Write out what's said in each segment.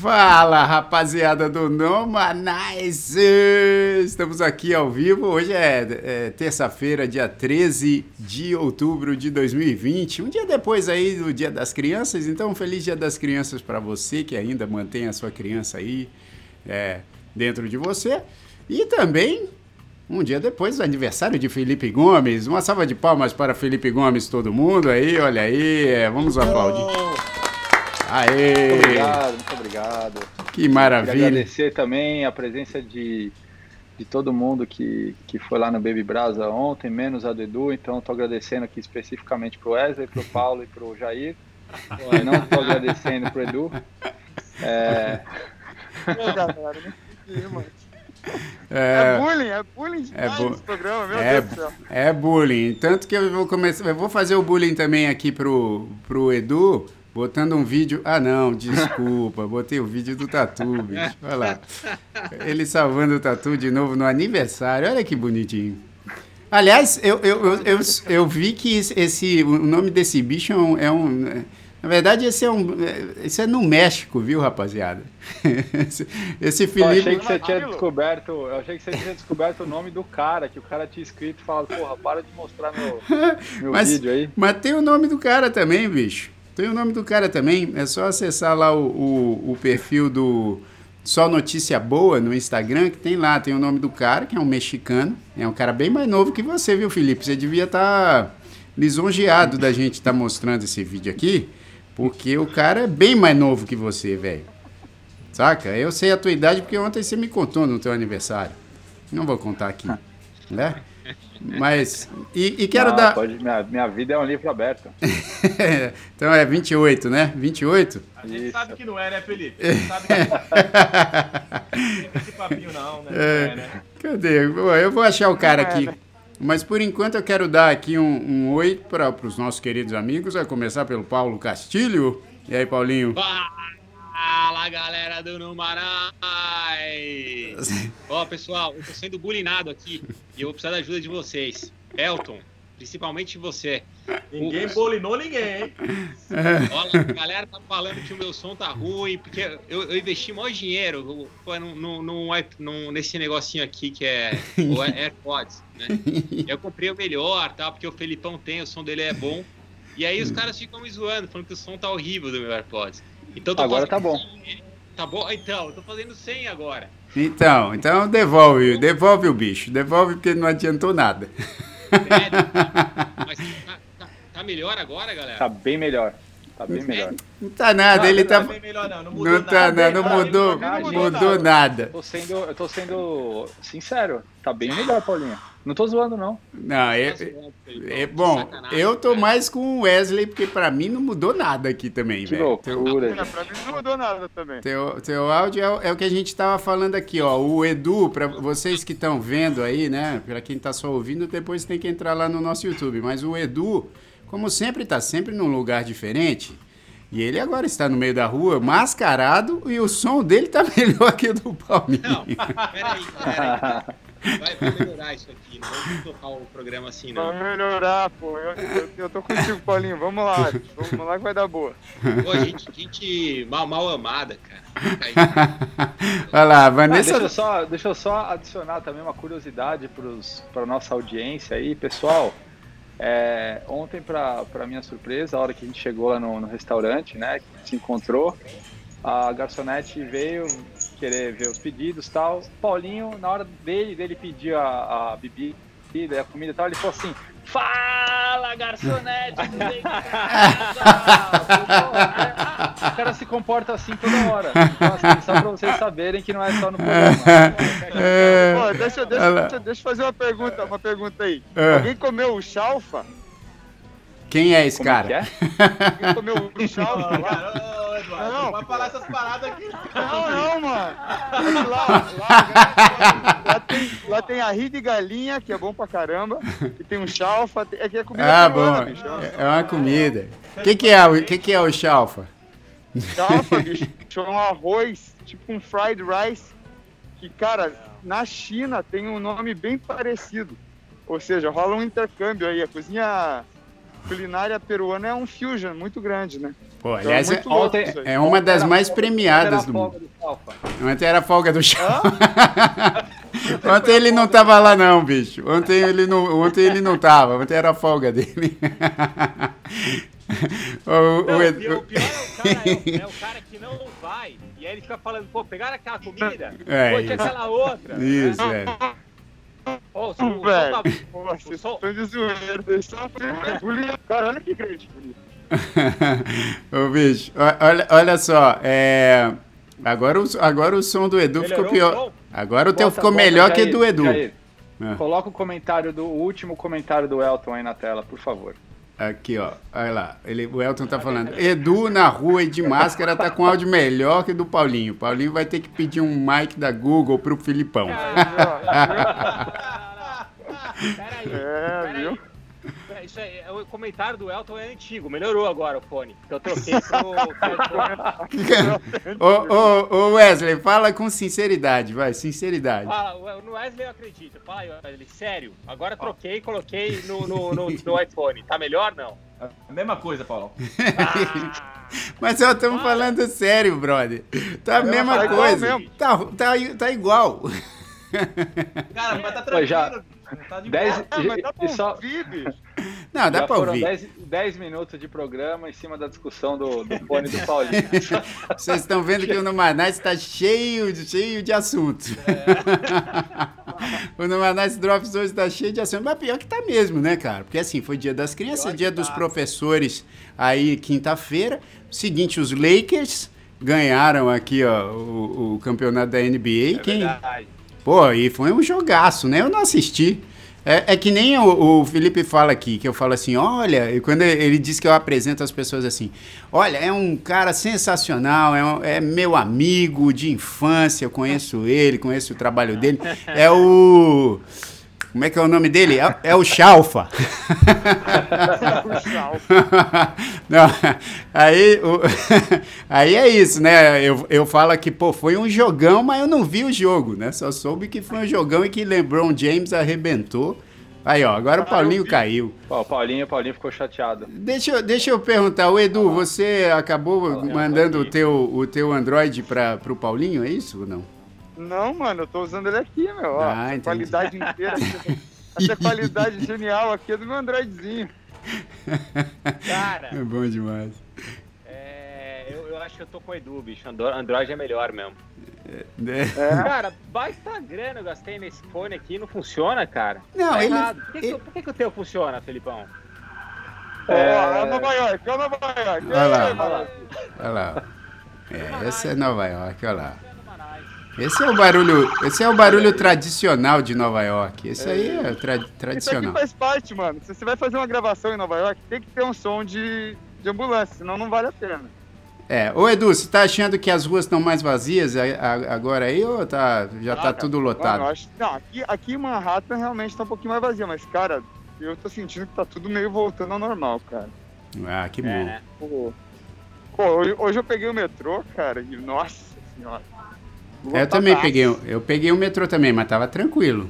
Fala rapaziada do Noma Nice! Estamos aqui ao vivo. Hoje é, é terça-feira, dia 13 de outubro de 2020, um dia depois aí do Dia das Crianças. Então, feliz Dia das Crianças para você que ainda mantém a sua criança aí é, dentro de você. E também um dia depois do aniversário de Felipe Gomes. Uma salva de palmas para Felipe Gomes, todo mundo aí, olha aí. É, vamos aplaudir. Aê! Muito obrigado, muito obrigado. Que maravilha. Queria agradecer também a presença de, de todo mundo que, que foi lá no Baby Brasa ontem, menos a do Edu, então estou agradecendo aqui especificamente para o Wesley, para o Paulo e para o Jair. Não estou agradecendo para o Edu. É... É, é bullying, é bullying demais é bu esse programa, meu é, Deus do céu. É bullying. Tanto que eu vou começar. Eu vou fazer o bullying também aqui pro, pro Edu Botando um vídeo. Ah, não, desculpa. Botei o vídeo do Tatu, bicho. Olha lá. Ele salvando o Tatu de novo no aniversário. Olha que bonitinho. Aliás, eu, eu, eu, eu, vi que esse, o nome desse bicho é um. É na verdade, esse é um. Esse é no México, viu, rapaziada? Esse, esse Felipe. Eu achei que você tinha descoberto. Eu achei que você tinha descoberto o nome do cara, que o cara tinha escrito e falado, porra, para de mostrar meu, meu mas, vídeo aí. Mas tem o nome do cara também, bicho. Tem o nome do cara também, é só acessar lá o, o, o perfil do Só Notícia Boa no Instagram, que tem lá, tem o nome do cara, que é um mexicano. É um cara bem mais novo que você, viu, Felipe? Você devia estar tá lisonjeado da gente estar tá mostrando esse vídeo aqui, porque o cara é bem mais novo que você, velho. Saca? Eu sei a tua idade porque ontem você me contou no teu aniversário. Não vou contar aqui, né? Mas. E, e quero Não, dar. Pode, minha, minha vida é um livro aberto. então é 28, né? 28? A gente Isso. sabe que não é, né, Felipe? A gente sabe que não é. esse papinho não, né? É. Não é, né? Cadê? Eu vou achar o cara aqui. Né? Mas por enquanto eu quero dar aqui um, um oi para os nossos queridos amigos, a começar pelo Paulo Castilho. E aí, Paulinho? Fala galera do Numarai! Ó, pessoal, eu tô sendo bulinado aqui e eu vou precisar da ajuda de vocês. Elton, principalmente você. Ninguém o... bulinou ninguém, hein? Olha, a galera tá falando que o meu som tá ruim, porque eu, eu investi maior dinheiro no, no, no, no, nesse negocinho aqui que é o AirPods, né? Eu comprei o melhor, tá? Porque o Felipão tem, o som dele é bom. E aí os caras ficam me zoando, falando que o som tá horrível do meu AirPods. Então, agora tá bom. Tá bom? Então, eu tô fazendo 100 agora. Então, então devolve, devolve o bicho. Devolve porque não adiantou nada. Mas tá, tá, tá melhor agora, galera? Tá bem melhor. Tá bem melhor. Não tá nada, não, ele tá. Não, melhor, não. não mudou não tá, nada. Não, não mudou, não mudou, mudou nada. Eu tô, sendo, eu tô sendo sincero. Tá bem melhor, Paulinho. Não tô zoando, não. Não, é, é, é bom. Eu tô mais com o Wesley, porque pra mim não mudou nada aqui também, velho. Teu... Pra mim não mudou nada também. Teu, teu áudio é, é, o que a gente tava falando aqui, ó. O Edu, pra vocês que estão vendo aí, né? Pra quem tá só ouvindo, depois tem que entrar lá no nosso YouTube. Mas o Edu, como sempre, tá sempre num lugar diferente. E ele agora está no meio da rua, mascarado, e o som dele tá melhor que o do Palmeiras. Não, peraí, peraí. Vai, vai melhorar isso aqui, não vamos tocar o programa assim, não. Vai melhorar, pô. Eu, eu, eu, tô contigo, Paulinho. Vamos lá, vamos lá que vai dar boa. Pô, gente, gente mal, mal amada, cara. Olha lá, Vanessa. Ah, deixa, eu só, deixa eu só adicionar também uma curiosidade para a nossa audiência aí, pessoal. É, ontem, para minha surpresa, a hora que a gente chegou lá no, no restaurante, né, que a gente se encontrou, a garçonete veio querer ver os pedidos e tal. Paulinho, na hora dele, dele pedir a, a bebida, a comida e tal, ele falou assim: Fala, garçonete! o cara se comporta assim toda hora. Então, assim, só pra vocês saberem que não é só no programa. É... Pô, deixa, deixa, deixa, deixa eu fazer uma pergunta, uma pergunta aí. É. Alguém comeu o chalfa? Quem é esse Como cara? É? Alguém comeu o chalfa lá? Eduardo. Não, vai falar essas paradas aqui. Não, não, mano. Lá, lá, lá, tem, lá tem a ri de galinha, que é bom pra caramba. E tem um chalfa. É que é comida ah, bom. Bicho. É uma comida. O que, que, é, o que, que é o chalfa? Chalfa, bicho, é um arroz, tipo um fried rice. Que, cara, na China tem um nome bem parecido. Ou seja, rola um intercâmbio aí. A cozinha culinária peruana é um fusion muito grande, né? Pô, aliás, Então, é, muito louco ontem- é uma das mais premiadas do mundo. Ontem era folga do chão. Ontem ele não tava lá não, bicho. Ontem ele não, ontem ele não tava. Ontem era a folga dele. o, o Não, Edu- o pior é o, cara, é, o, é o cara que não vai. E aí ele fica falando, pô, pegaram aquela comida? É, pô, tinha aquela outra. Isso, né? é. Ô, o Velho, tá- pô, vocês o som- estão de zoeira. Vocês estão bonito. Cara, olha que grande bonito. Ô, bicho, olha, olha só. É... Agora, o, agora o som do Edu ficou Melhorou o pior. Agora o teu Bota- ficou bota, melhor que o Jair, do Edu. Jair, Ah. Coloca o comentário do o último comentário do Elton aí na tela, por favor. Aqui, ó. Olha lá. Ele, o Elton tá falando. Edu na rua e de máscara tá com áudio melhor que o do Paulinho. Paulinho vai ter que pedir um mic da Google pro Filipão. Peraí, É, peraí. É, Isso aí, é, o comentário do Elton é antigo, melhorou agora o fone. Que eu troquei pro. ô, ô, ô, Wesley, fala com sinceridade, vai, sinceridade. Fala, o- no Wesley eu acredito. Fala aí, Wesley, sério. Agora troquei e coloquei no, no, no, no iPhone. Tá melhor não? A mesma coisa, Paulo. Ah, Mas eu estamos falando sério, brother. Tá a mesma tá coisa. Tá, tá, tá igual. Cara, mas tá Pô, já- Tá de Dez-. Ah, mas dá pra só- ouvir, bicho. Não, dá Já pra foram ouvir. 10, 10 minutos de programa em cima da discussão do, do fone do Paulinho. Vocês estão vendo que o Numanais está cheio, de- cheio de assunto. o Numanais Drops hoje está cheio de assunto. Mas pior que tá mesmo, né, cara? Porque assim, foi dia das crianças, dia dos tá. professores aí quinta-feira. Seguinte, os Lakers ganharam aqui ó, o, o campeonato da NBA. é Quem, verdade. Pô, e foi um jogaço, né? Eu não assisti. É, é que nem o, o Felipe fala aqui, que eu falo assim, olha, e quando ele diz que eu apresento as pessoas assim, olha, é um cara sensacional, é, um- é meu amigo de infância, eu conheço ele, conheço o trabalho dele, é o... Como é que é o nome dele? É, é o Chalfa. Não, aí, o- aí é isso, né? Eu, eu falo que, pô, foi um jogão, mas eu não vi o jogo, né? Só soube que foi um jogão e que LeBron James arrebentou. Aí, ó, agora o Paulinho caiu. O Paulinho, Paulinho ficou chateado. Deixa, eu- deixa eu perguntar, o Edu, você acabou mandando o teu, o teu Android para o Paulinho, é isso ou não? Não, mano, eu tô usando ele aqui, meu. Ó, Ah, essa entendi. qualidade inteira. essa qualidade genial aqui é do meu Androidzinho. Cara, É bom demais. é, eu, eu acho que eu tô com o Edu, bicho. Andro- Android é melhor mesmo. Né? É. Cara, baita grana eu gastei nesse fone aqui não funciona, cara. Não, Tá ele-. Por que, que, ele- por que que o teu funciona, Felipão? Ó, é Nova York, é Nova York. Olha lá. Ei, mano. Olha lá. É, esse é Nova York, olha lá. Esse é o barulho, esse é o barulho tradicional de Nova York. Esse aí é tra- Isso aqui tradicional. faz parte, mano. Se você vai fazer uma gravação em Nova York, tem que ter um som de, de ambulância, senão não vale a pena. É, ô Edu, você tá achando que as ruas estão mais vazias agora aí ou tá, já tá cara. tudo Mano, lotado? acho, não, aqui, aqui em Manhattan realmente tá um pouquinho mais vazia, mas, cara, eu tô sentindo que tá tudo meio voltando ao normal, cara. Ah, que bom. É? Pô, pô, hoje, hoje eu peguei o metrô, cara, e nossa senhora. É, Eu também peguei, o- eu peguei o metrô também, mas tava tranquilo.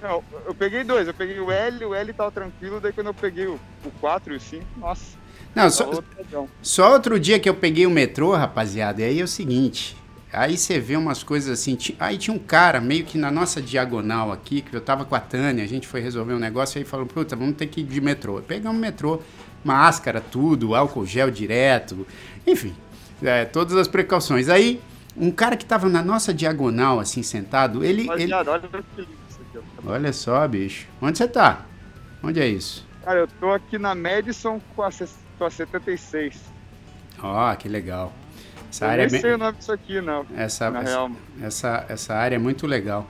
Não, eu peguei dois, eu peguei o L, o L tava tranquilo, daí quando eu peguei o, o 4 e o 5, nossa, Não, só, lotadão. só outro dia que eu peguei o metrô, rapaziada, e aí é o seguinte. Aí você vê umas coisas assim. ti- Aí tinha um cara meio que na nossa diagonal aqui, que eu tava com a Tânia, a gente foi resolver um negócio, aí falou, puta, vamos ter que ir de metrô. Pegamos o metrô, máscara, tudo, álcool gel direto, enfim, é, todas as precauções. Aí, um cara que tava na nossa diagonal, assim, sentado, ele. ele olha só, bicho. Onde você tá? Onde é isso? Cara, eu tô aqui na Madison com a, com a 76. Ó, que legal. Essa eu área é nem bem- sei o nome disso aqui, não. Essa, na essa, real. essa, essa área é muito legal.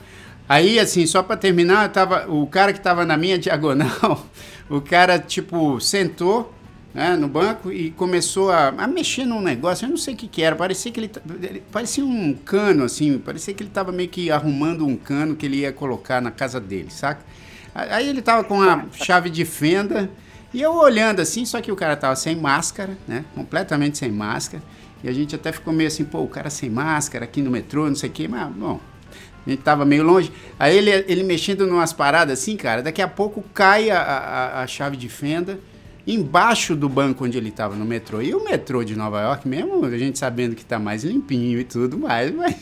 Aí, assim, só pra terminar, tava, o cara que tava na minha diagonal, o cara, tipo, sentou né, no banco e começou a, a mexer num negócio, eu não sei o que que era, parecia que ele, ele- parecia um cano, assim, parecia que ele tava meio que arrumando um cano que ele ia colocar na casa dele, saca? Aí ele tava com a chave de fenda e eu olhando assim, só que o cara tava sem máscara, né? Completamente sem máscara. E a gente até ficou meio assim, pô, o cara sem máscara aqui no metrô, não sei o quê, mas, bom, a gente tava meio longe. Aí ele, ele mexendo em umas paradas assim, cara, daqui a pouco cai a, a, a chave de fenda embaixo do banco onde ele estava no metrô. E o metrô de Nova York, mesmo a gente sabendo que está mais limpinho e tudo mais, mas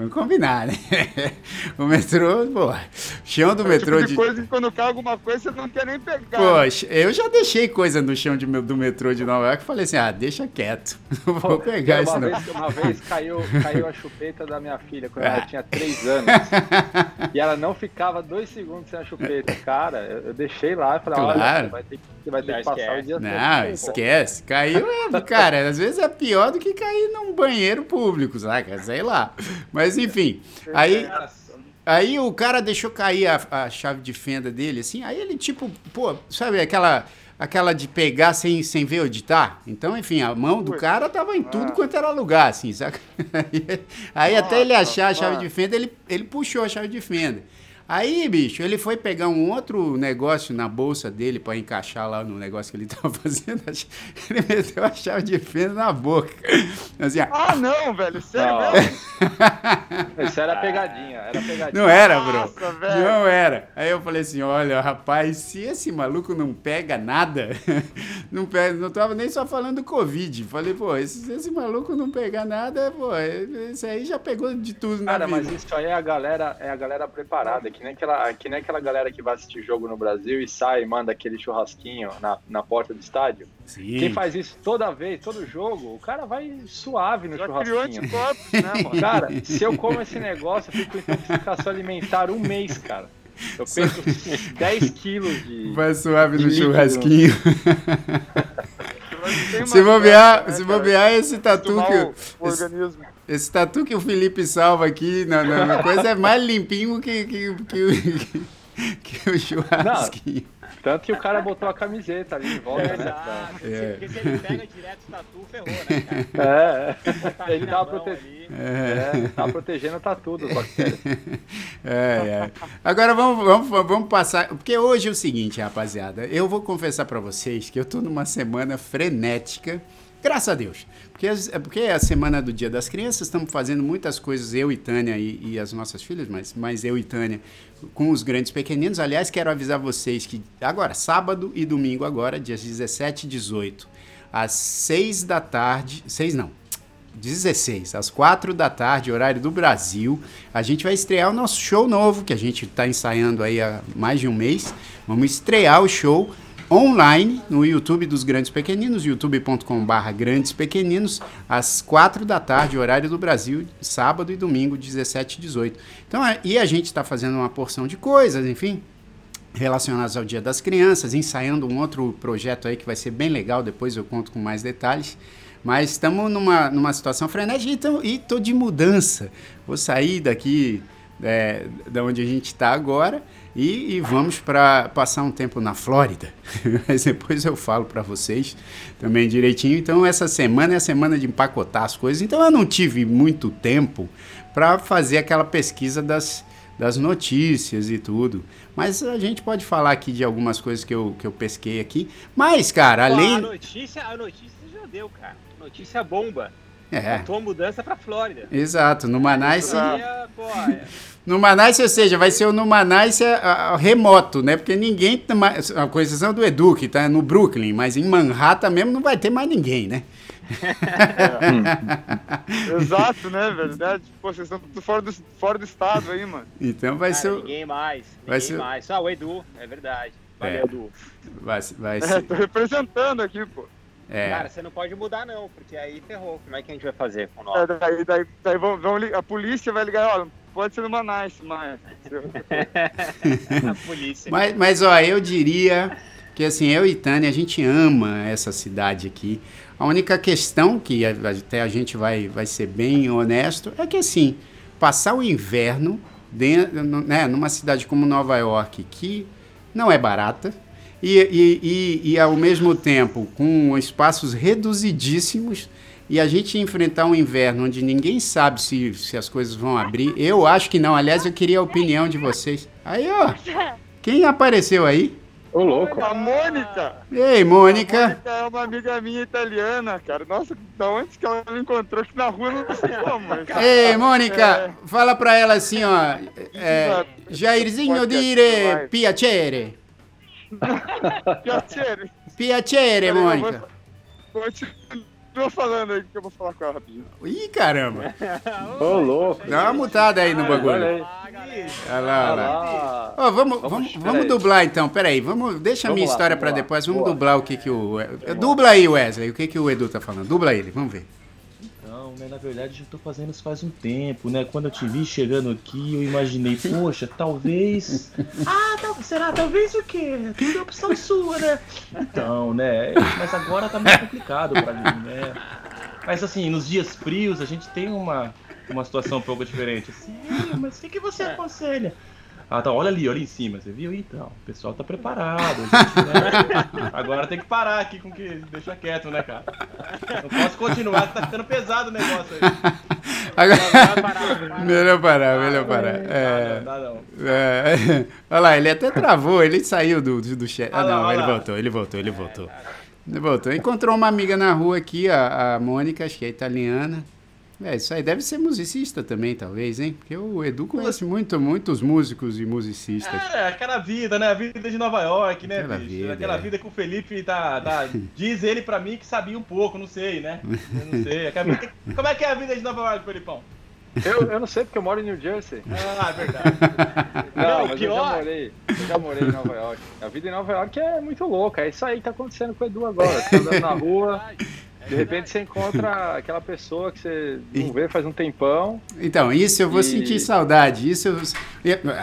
vamos combinar, né? O metrô, pô, chão do É o metrô tipo de de. coisa que quando cai alguma coisa você não quer nem pegar. Poxa, eu já deixei coisa no chão de, do metrô de Nova York e falei assim: ah, deixa quieto, não vou pegar isso uma, não. vez, uma vez caiu, caiu a chupeta da minha filha quando Ah. ela tinha 3 anos. e ela não ficava dois segundos sem a chupeta. Cara, eu, eu deixei lá e falei, olha, Claro. você vai ter que, você vai ter que passar esquece. o dia todo Não, sem esquece. Caiu, é, cara, às vezes é pior do que cair num banheiro público, saca? Sei lá. Mas enfim, aí, aí o cara deixou cair a, a chave de fenda dele, assim, aí ele tipo, pô, sabe aquela. Aquela de pegar sem, sem ver onde tá. Então, enfim, a mão do cara tava em tudo quanto era lugar, assim, saca? Aí, aí até ele achar a chave de fenda, ele, ele puxou a chave de fenda. Aí, bicho, ele foi pegar um outro negócio na bolsa dele pra encaixar lá no negócio que ele tava fazendo. Ele meteu a chave de fenda na boca. Assim. Ah, não, velho. Sério Não. mesmo? Isso era pegadinha, era pegadinha. Não era, bro. Nossa, velho. Não era. Aí eu falei assim, olha, rapaz, se esse maluco não pega nada, não pega, não tava nem só falando do Covid. Falei, pô, esse, se esse maluco não pegar nada, pô, esse aí já pegou de tudo na Cara, vida. mas isso aí é a galera, é a galera preparada, que nem, aquela, que nem aquela galera que vai assistir jogo no Brasil e sai e manda aquele churrasquinho na, na porta do estádio. Sim. Quem faz isso toda vez, todo jogo, o cara vai suave no Já criou churrasquinho. anticorpos, né, mano? Cara, se eu como esse negócio, eu fico com intoxicação alimentar um mês, cara. Eu perco 10 quilos de. Vai suave no de líquido. churrasquinho. Se bobear, né, se bobear esse tatu que, o, o esse, esse tatu que o Felipe salva aqui na, na- na coisa é mais limpinho que, que, que, o- que o churrasquinho. Tanto que o cara botou a camiseta ali em volta, né? Exato. É. Porque se ele pega direto o tatu, ferrou, né, cara? É, ele tava, prote... ali. é, tava protegendo tá tudo, as bactérias. É, é. Agora vamos, vamos, vamos passar. Porque hoje é o seguinte, rapaziada. Eu vou confessar pra vocês que eu tô numa semana frenética. Graças a Deus. Porque, é porque é a semana do Dia das Crianças, estamos fazendo muitas coisas, eu e Tânia e, e as nossas filhas, mas, mas eu e Tânia, com os grandes pequeninos. Aliás, quero avisar vocês que agora, sábado e domingo, agora, dias 17 e 18, às 6 da tarde. 6 não, 16, às 4 da tarde, horário do Brasil. A gente vai estrear o nosso show novo, que a gente está ensaiando aí há mais de um mês. Vamos estrear o show online no YouTube dos Grandes Pequeninos, youtube.com.br Grandes Pequeninos, às 4 da tarde, horário do Brasil, sábado e domingo, 17 e 18. Então, e a gente está fazendo uma porção de coisas, enfim, relacionadas ao Dia das Crianças, ensaiando um outro projeto aí que vai ser bem legal, depois eu conto com mais detalhes. Mas estamos numa, numa situação frenética e e tô de mudança. Vou sair daqui é, da onde a gente está agora e, e vamos para passar um tempo na Flórida. Mas depois eu falo para vocês também direitinho. Então essa semana é a semana de empacotar as coisas. Então eu não tive muito tempo para fazer aquela pesquisa das, das notícias e tudo. Mas a gente pode falar aqui de algumas coisas que eu, que eu pesquei aqui. Mas, cara, além. A notícia, a notícia já deu, cara. Notícia bomba. É, Faltou a mudança pra Flórida. exato. No pô, é, no Manice, ou seja, vai ser o no Manice ah, ah, remoto, né? Porque ninguém, a exceção do Edu, que tá no Brooklyn, mas em Manhattan mesmo não vai ter mais ninguém, né? Exato, né, velho? Né? Pô, vocês estão tudo fora do, fora do estado aí, mano. Então vai cara, ser. ninguém mais. vai Ninguém ser- mais. Só o Edu, é verdade. Valeu, É. Edu. Vai, vai É, ser. tô representando aqui, pô. É. Cara, você não pode mudar, não, porque aí ferrou. Como é que a gente vai fazer com o É, nós? daí, daí, daí vão, vão a polícia vai ligar, ó, pode ser numa nice, mas. a polícia. Mas, mas, ó, eu diria que assim, eu e Tânia, a gente ama essa cidade aqui. A única questão, que a- até a gente vai, vai ser bem honesto, é que assim, passar o inverno dentro, no- né, numa cidade como Nova York, que não é barata, e, e, e, e ao mesmo tempo com espaços reduzidíssimos, e a gente enfrentar um inverno onde ninguém sabe se, se as coisas vão abrir, eu acho que não. Aliás, eu queria a opinião de vocês. Aí, ó, quem apareceu aí? Ô, louco. A Mônica! Ei, A Mônica. Mônica é uma amiga minha italiana, cara. Nossa, da onde que ela me encontrou aqui na rua, eu não sei como. Ei, Mônica, fala pra ela assim, ó. É, Jairzinho dire piacere. Piacere. Piacere, Mônica. vou- Continua falando aí que eu vou falar com ela rapidinho. Ih, caramba. Ô, louco. Dá uma mutada aí no bagulho. Olha lá, olha lá. Ó, vamos, Vamos, vamos, dublar então, peraí, vamos, deixa a minha história pra depois, vamos dublar o que que o... Dubla aí, Wesley, o que que o Edu tá falando, dubla ele, vamos ver. Né, na verdade já tô fazendo isso faz um tempo, né? Quando eu te vi chegando aqui, eu imaginei, poxa, talvez. Ah, tal- será? Talvez o quê? Tudo é opção sua, né? Então, né? Mas agora tá meio complicado pra mim, né? Mas assim, nos dias frios a gente tem uma, uma situação um pouco diferente. Assim, "Ah, mas o que, que você aconselha? Ah, tá, olha ali, olha em cima, você viu? Então, o pessoal tá preparado. a gente, né? Agora tem que parar aqui com o que. Deixa quieto, né, cara? Não posso continuar, tá ficando pesado o negócio aí. Agora... melhor parar, melhor parar. É, Dá não, dá não. é, olha lá, ele até travou, ele saiu do, do, chat. Ah, não, ele lá. voltou, ele voltou, ele voltou. Ele voltou. Encontrou uma amiga na rua aqui, a, a Mônica, acho que é italiana. É, isso aí deve ser musicista também, talvez, hein? Porque o Edu conhece muito, muitos músicos e musicistas. É, aquela vida, né? A vida de Nova York, né, Aquela bicho? vida, aquela é. vida que o Felipe tá, tá. Diz ele pra mim que sabia um pouco, não sei, né? Eu não sei. Aquela Como é que é a vida de Nova York, Felipão? Eu, eu não sei porque eu moro em New Jersey. Ah, é verdade. Não, mas eu já pior. morei. Eu já morei em Nova York. A vida em Nova York é muito louca. É isso aí que tá acontecendo com o Edu agora. Tá andando na rua, de repente você encontra aquela pessoa que você não vê faz um tempão. Então, isso eu vou E- sentir saudade. Isso eu...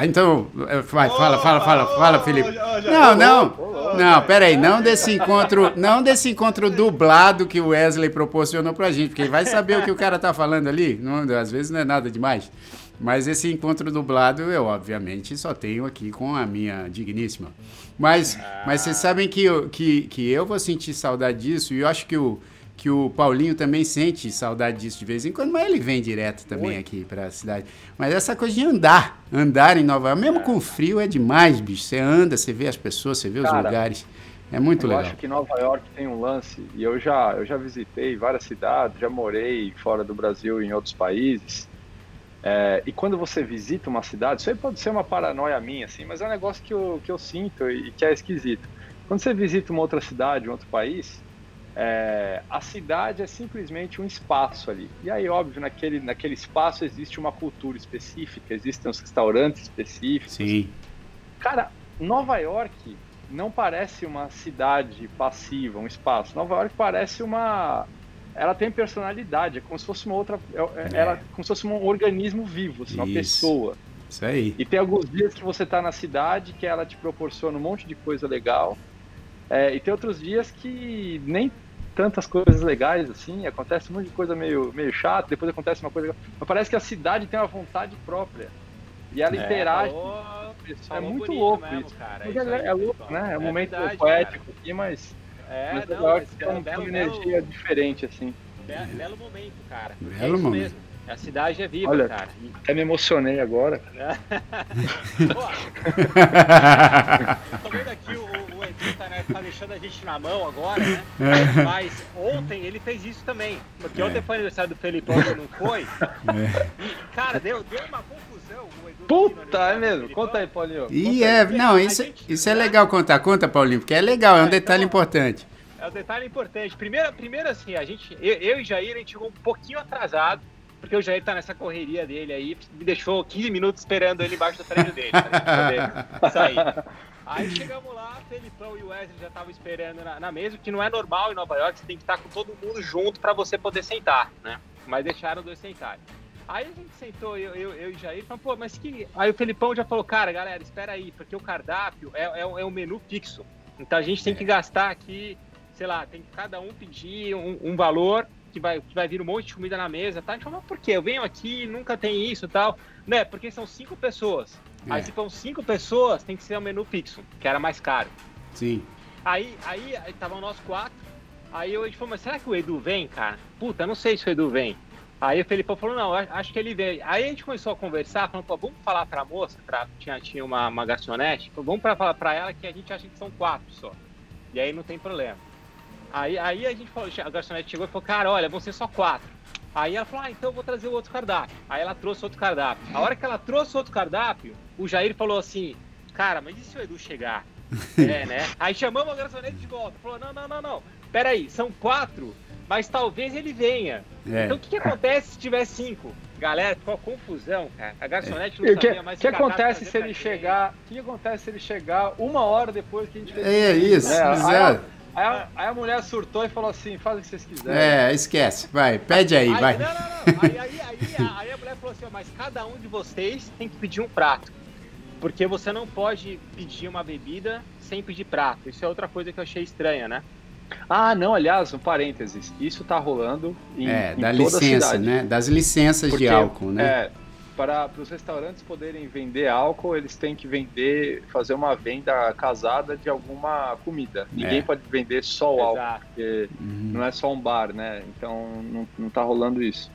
Então, vai, fala, fala, fala, fala, Felipe. Não, não. Não, peraí, não desse encontro, não desse encontro dublado que o Wesley proporcionou pra gente, porque vai saber o que o cara tá falando ali, não, às vezes não é nada demais. Mas esse encontro dublado eu, obviamente, só tenho aqui com a minha digníssima. Mas, mas vocês sabem que eu, que, que eu vou sentir saudade disso, e eu acho que o, que o Paulinho também sente saudade disso de vez em quando, mas ele vem direto também aqui pra cidade. Mas essa coisa de andar, andar em Nova York, mesmo com frio, é demais, bicho. Você anda, você vê as pessoas, você vê os Cara, lugares. É muito eu legal. acho que Nova York tem um lance, e eu já, eu já visitei várias cidades, já morei fora do Brasil em outros países. É, e quando você visita uma cidade, isso aí pode ser uma paranoia minha, assim, mas é um negócio que eu, que eu sinto e que é esquisito. Quando você visita uma outra cidade, um outro país, é, a cidade é simplesmente um espaço ali. E aí, óbvio, naquele, naquele espaço existe uma cultura específica, existem os restaurantes específicos, Sim. Cara, Nova York não parece uma cidade passiva, um espaço. Nova York parece uma. Ela tem personalidade, é como se fosse uma outra. é- é- Ela é como se fosse um organismo vivo, assim, uma pessoa. Isso aí. E tem alguns dias que você tá na cidade que ela te proporciona um monte de coisa legal. É, e tem outros dias que nem tantas coisas legais assim, acontece um monte de coisa meio, meio chata, depois acontece uma coisa. Mas parece que a cidade tem uma vontade própria. E ela interage. Falou- é muito louco mesmo, isso. cara. Isso é, é louco, né? É um momento verdade, poético aqui, mas, cara. É, mas não, mas tem, um- tem belo, uma belo, energia diferente, assim. belo, belo momento, cara. porque Belo é isso momento. mesmo. A cidade é viva, Olha. cara. E- Até me emocionei agora. Pô, tô vendo aqui o, o Edu tá, né, tá deixando a gente na mão agora, né? Mas ontem ele fez isso também. Porque ontem foi aniversário do Felipão que não foi. E, cara, deu, deu uma confusão. O Edu Puta, é mesmo. Conta aí, Paulinho. E é, aí. não, isso, gente- isso é legal contar. Conta, Paulinho, porque é legal, é um É, detalhe então- importante. É um detalhe importante. Primeiro, primeiro assim, a gente, eu, eu e Jair, a gente chegou um pouquinho atrasado, porque o Jair tá nessa correria dele aí, me deixou 15 minutos esperando ele embaixo do prédio dele, pra gente poder sair. Aí chegamos lá, Felipão e o Wesley já estavam esperando na, na mesa, que não é normal em Nova York, você tem que estar com todo mundo junto para você poder sentar, né? Mas deixaram dois sentarem. Aí a gente sentou, eu, eu, eu e Jair, falamos, pô, mas que. Aí o Felipão já falou, cara, galera, espera aí, porque o cardápio é, é, é um menu fixo. Então a gente tem que gastar aqui, sei lá, tem que cada um pedir um, um valor que vai, que vai vir um monte de comida na mesa, tá? A gente falou, mas por quê? Eu venho aqui, nunca tem isso e tal. Né? Porque são cinco pessoas. Aí É. se for cinco pessoas, tem que ser um menu fixo, que era mais caro. Sim. Aí, aí, aí tava nós quatro. Aí eu, a gente falou, mas será que o Edu vem, cara? Puta, eu não sei se o Edu vem. Aí o Felipão falou, não, acho que ele vem. Aí a gente começou a conversar, falando, pô, vamos falar pra moça, pra, tinha, tinha uma, uma garçonete, vamos pra, falar pra ela que a gente acha que são quatro só. E aí não tem problema. Aí, aí a gente falou, a garçonete chegou e falou, cara, olha, vão ser só quatro. Aí ela falou, ah, então eu vou trazer o outro cardápio. Aí ela trouxe outro cardápio. A hora que ela trouxe outro cardápio, o Jair falou assim, cara, mas e se o Edu chegar? É, né? Aí chamamos a garçonete de volta. Falou: não, não, não, não. Peraí, são quatro, mas talvez ele venha. É. Então o que, que acontece se tiver cinco? Galera, ficou uma confusão, cara. A garçonete E não o que, sabia mais que se cardápio acontece se ele chegar? O que acontece se ele chegar uma hora depois que a gente fez É isso, É, aí, aí a- aí a mulher surtou e falou assim: faz o que vocês quiserem. É, esquece. Vai, pede aí, Aí, vai. Não, não, não. Aí, aí, aí, a- aí a mulher falou assim: mas cada um de vocês tem que pedir um prato. Porque você não pode pedir uma bebida sem pedir prato. Isso é outra coisa que eu achei estranha, né? Ah, não, aliás, um parênteses. Isso tá rolando em, É, em da toda a licença, cidade. né? Das licenças Porque, de álcool, né? É, para, para os restaurantes poderem vender álcool, eles têm que vender, fazer uma venda casada de alguma comida. Ninguém É. pode vender só o álcool, porque Uhum. não é só um bar, né? Então não, não tá rolando isso.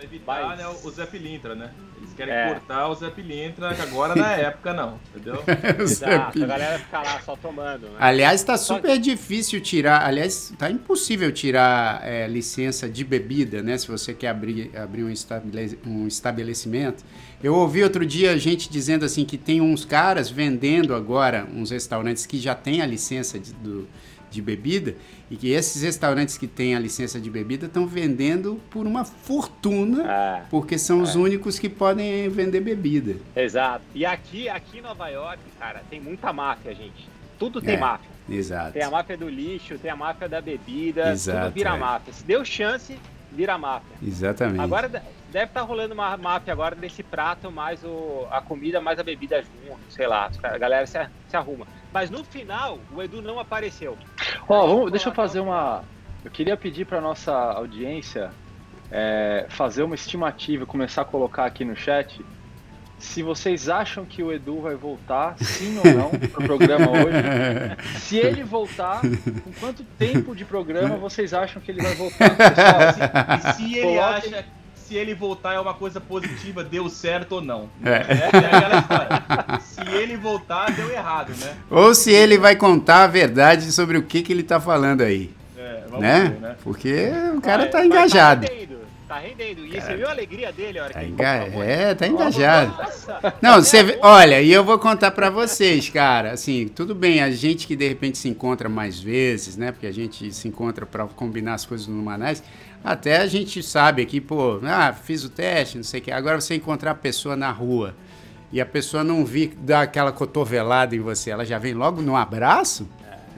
Pra evitar Mas- né, o Zé Pilintra, né? Eles querem É. cortar o Zé Pilintra, que agora na época não, entendeu? Exato. A galera fica lá só tomando, né? Aliás, está super difícil tirar. Aliás, está impossível tirar é, licença de bebida, né? Se você quer abrir, abrir um, estabele- um estabelecimento. Eu ouvi outro dia gente dizendo assim que tem uns caras vendendo agora uns restaurantes que já têm a licença de, do- de bebida e que esses restaurantes que têm a licença de bebida estão vendendo por uma fortuna É, porque são os únicos que podem vender bebida. exato. E aqui, aqui em Nova York, cara, tem muita máfia, gente. Tudo tem É. máfia. Exato. Tem a máfia do lixo, tem a máfia da bebida, Exato, tudo vira é. máfia. Se deu chance, vira máfia. Exatamente. Agora deve estar rolando uma máfia agora desse prato, mais o, a comida, mais a bebida junto, sei lá. A galera se, se arruma. Mas no final, o Edu não apareceu. Ó, vamos- deixa eu fazer uma. Eu queria pedir para nossa audiência é, fazer uma estimativa, começar a colocar aqui no chat. Se vocês acham que o Edu vai voltar, sim ou não, pro programa hoje. Se ele voltar, com quanto tempo de programa vocês acham que ele vai voltar? Pessoal, E se ele Coloquem- acha se ele voltar é uma coisa positiva, deu certo ou não? É. Essa é aquela história. Se ele voltar, deu errado, né? Ou se ele vai contar a verdade sobre o que, que ele tá falando aí, É, vamos né? ver, né? Porque o cara tá mas engajado. Tá rendendo, tá rendendo. E você viu a alegria dele, a hora Tá que ele enga... É, tá engajado. Nossa! Não, você vê- olha, e eu vou contar pra vocês, cara. Assim, tudo bem, a gente que de repente se encontra mais vezes, né? Porque a gente se encontra pra combinar as coisas no Manais. Até a gente sabe aqui, pô, ah, fiz o teste, não sei o que. Agora você encontrar a pessoa na rua e a pessoa não vir dar aquela cotovelada em você, ela já vem logo no abraço.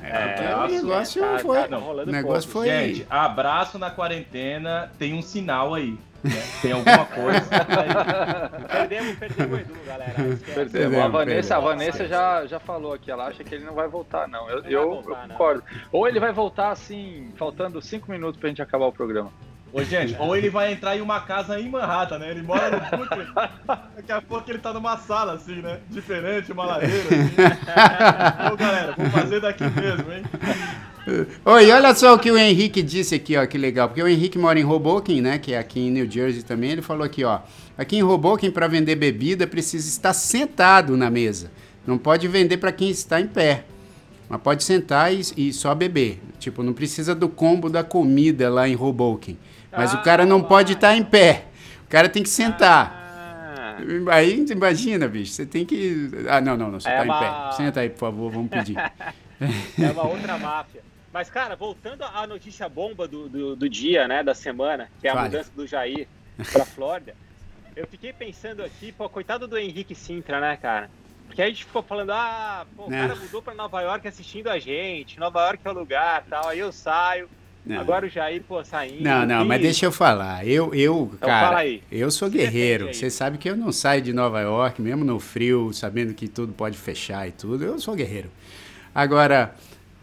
É, o abraço, negócio tá- foi. tá rolando o negócio pouco. foi. Gente, abraço na quarentena tem um sinal aí. Né? Tem alguma coisa. Perdemos, perdemos o Edu, galera. Esquece. Perdemos. A Vanessa, a. Vanessa já, já falou aqui, ela acha que ele não vai voltar, não. Eu, Não eu, voltar, eu não. concordo. Ou ele vai voltar assim, faltando cinco minutos pra gente acabar o programa. Ô, gente, ou ele vai entrar em uma casa em Manhattan, né? Ele mora no Brooklyn. Daqui a pouco ele tá numa sala, assim, né? Diferente, uma lareira, assim. Ô, galera, vou fazer daqui mesmo, hein? Oi, olha só o que o Henrique disse aqui, ó, que legal. Porque o Henrique mora em Hoboken, né, que é aqui em New Jersey também. Ele falou aqui, ó, aqui em Hoboken para vender bebida precisa estar sentado na mesa. Não pode vender para quem está em pé. Mas pode sentar e, e só beber. Tipo, não precisa do combo da comida lá em Hoboken. Mas o cara não pode estar em pé. O cara tem que sentar. Ah, Aí, imagina, bicho, você tem que... Ah, não, não, não, você É tá em uma- pé. Senta aí, por favor, vamos pedir. é uma outra máfia. Mas, cara, voltando à notícia bomba do, do, do dia, né, da semana, que é a Fale. mudança do Jair pra Flórida, eu fiquei pensando aqui, pô, coitado do Henrique Sintra, né, cara? Porque a gente ficou falando, ah, pô, o Não. cara mudou pra Nova York assistindo a gente, Nova York é o lugar tal, aí eu saio, Não. agora o Jair, pô, saindo. Não, não, e- mas deixa eu falar. Eu, eu Então cara, eu sou guerreiro. Você sabe que eu não saio de Nova York, mesmo no frio, sabendo que tudo pode fechar e tudo. Eu sou guerreiro. Agora,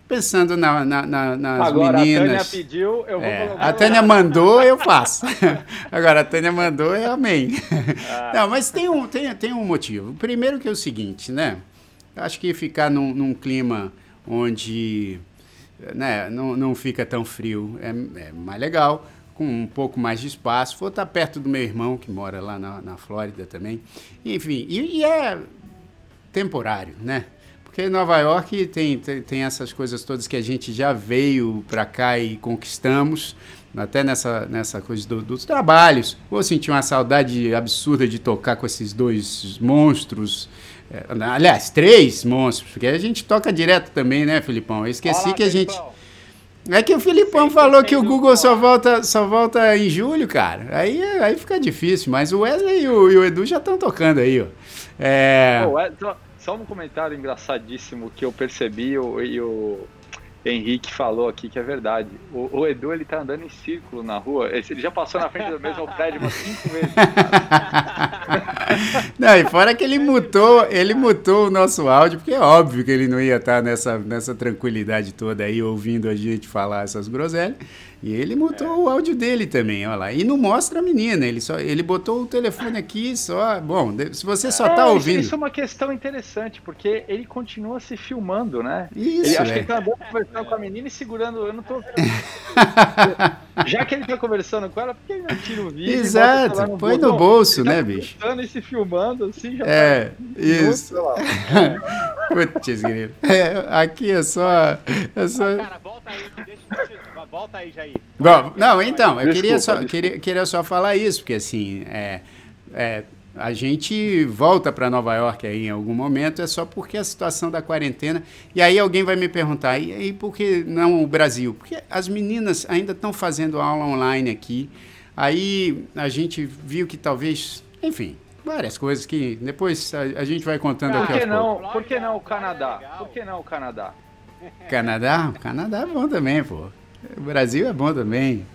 pensando na, na- na- nas Agora, meninas... a Tânia pediu, eu vou É, colocar. a Tânia mandou, eu faço. Agora, a Tânia mandou, é amém. Ah. Não, mas tem um, tem, tem um motivo. Primeiro que é o seguinte, né? Eu Acho que ficar num, num clima onde né, não, não fica tão frio é, é mais legal, com um pouco mais de espaço. Vou estar perto do meu irmão, que mora lá na, na Flórida também. Enfim, e, e é temporário, né? Porque Nova York tem, tem, tem essas coisas todas que a gente já veio para cá e conquistamos, até nessa, nessa coisa do, dos trabalhos. Vou sentir uma saudade absurda de tocar com esses dois monstros. É, aliás, três monstros, porque a gente toca direto também, né, Filipão? Eu esqueci Olá, que a gente. É que o Filipão Sempre falou que o Google só volta, só volta em julho, cara. Aí, aí fica difícil, mas o Wesley e o, e o Edu já estão tocando aí, ó. É, Pô, é, só, um comentário engraçadíssimo que eu percebi o- e o Henrique falou aqui que é verdade. O, o Edu ele tá andando em círculo na rua. Ele já passou na frente do mesmo prédio umas cinco vezes. Não, e fora que ele mutou, ele mutou o nosso áudio, porque é óbvio que ele não ia estar nessa, nessa tranquilidade toda aí, ouvindo a gente falar essas groselhas. E ele mutou o áudio dele também, olha lá. E não mostra a menina, ele só ele botou o telefone aqui só. Bom, se você só É, tá ouvindo. Isso é uma questão interessante, porque ele continua se filmando, né? Isso, ele, acho que é. ele tá andando conversando com a menina e segurando. Eu não tô. Já que ele tá conversando com ela, por que ele não tira o vídeo? Exato, celular põe no bolso? Ele tá né, bicho? conversando E se filmando assim, já É, tá isso. Putz, grilo. É, aqui é só. É só... Cara, volta aí, volta aí, Jair. Bom, não, então, eu Desculpa, queria só, desculpa. queria, queria só falar isso, porque assim, é, é, a gente volta para Nova York aí em algum momento, é só porque a situação da quarentena. E aí alguém vai me perguntar, e, e por que não o Brasil? Porque as meninas ainda estão fazendo aula online aqui. Aí a gente viu que talvez, enfim, várias coisas que depois a, a gente vai contando Por aqui que aos poucos. não? Por que não o Canadá? Por que não o Canadá? Canadá? O Canadá é bom também, pô. O Brasil é bom também.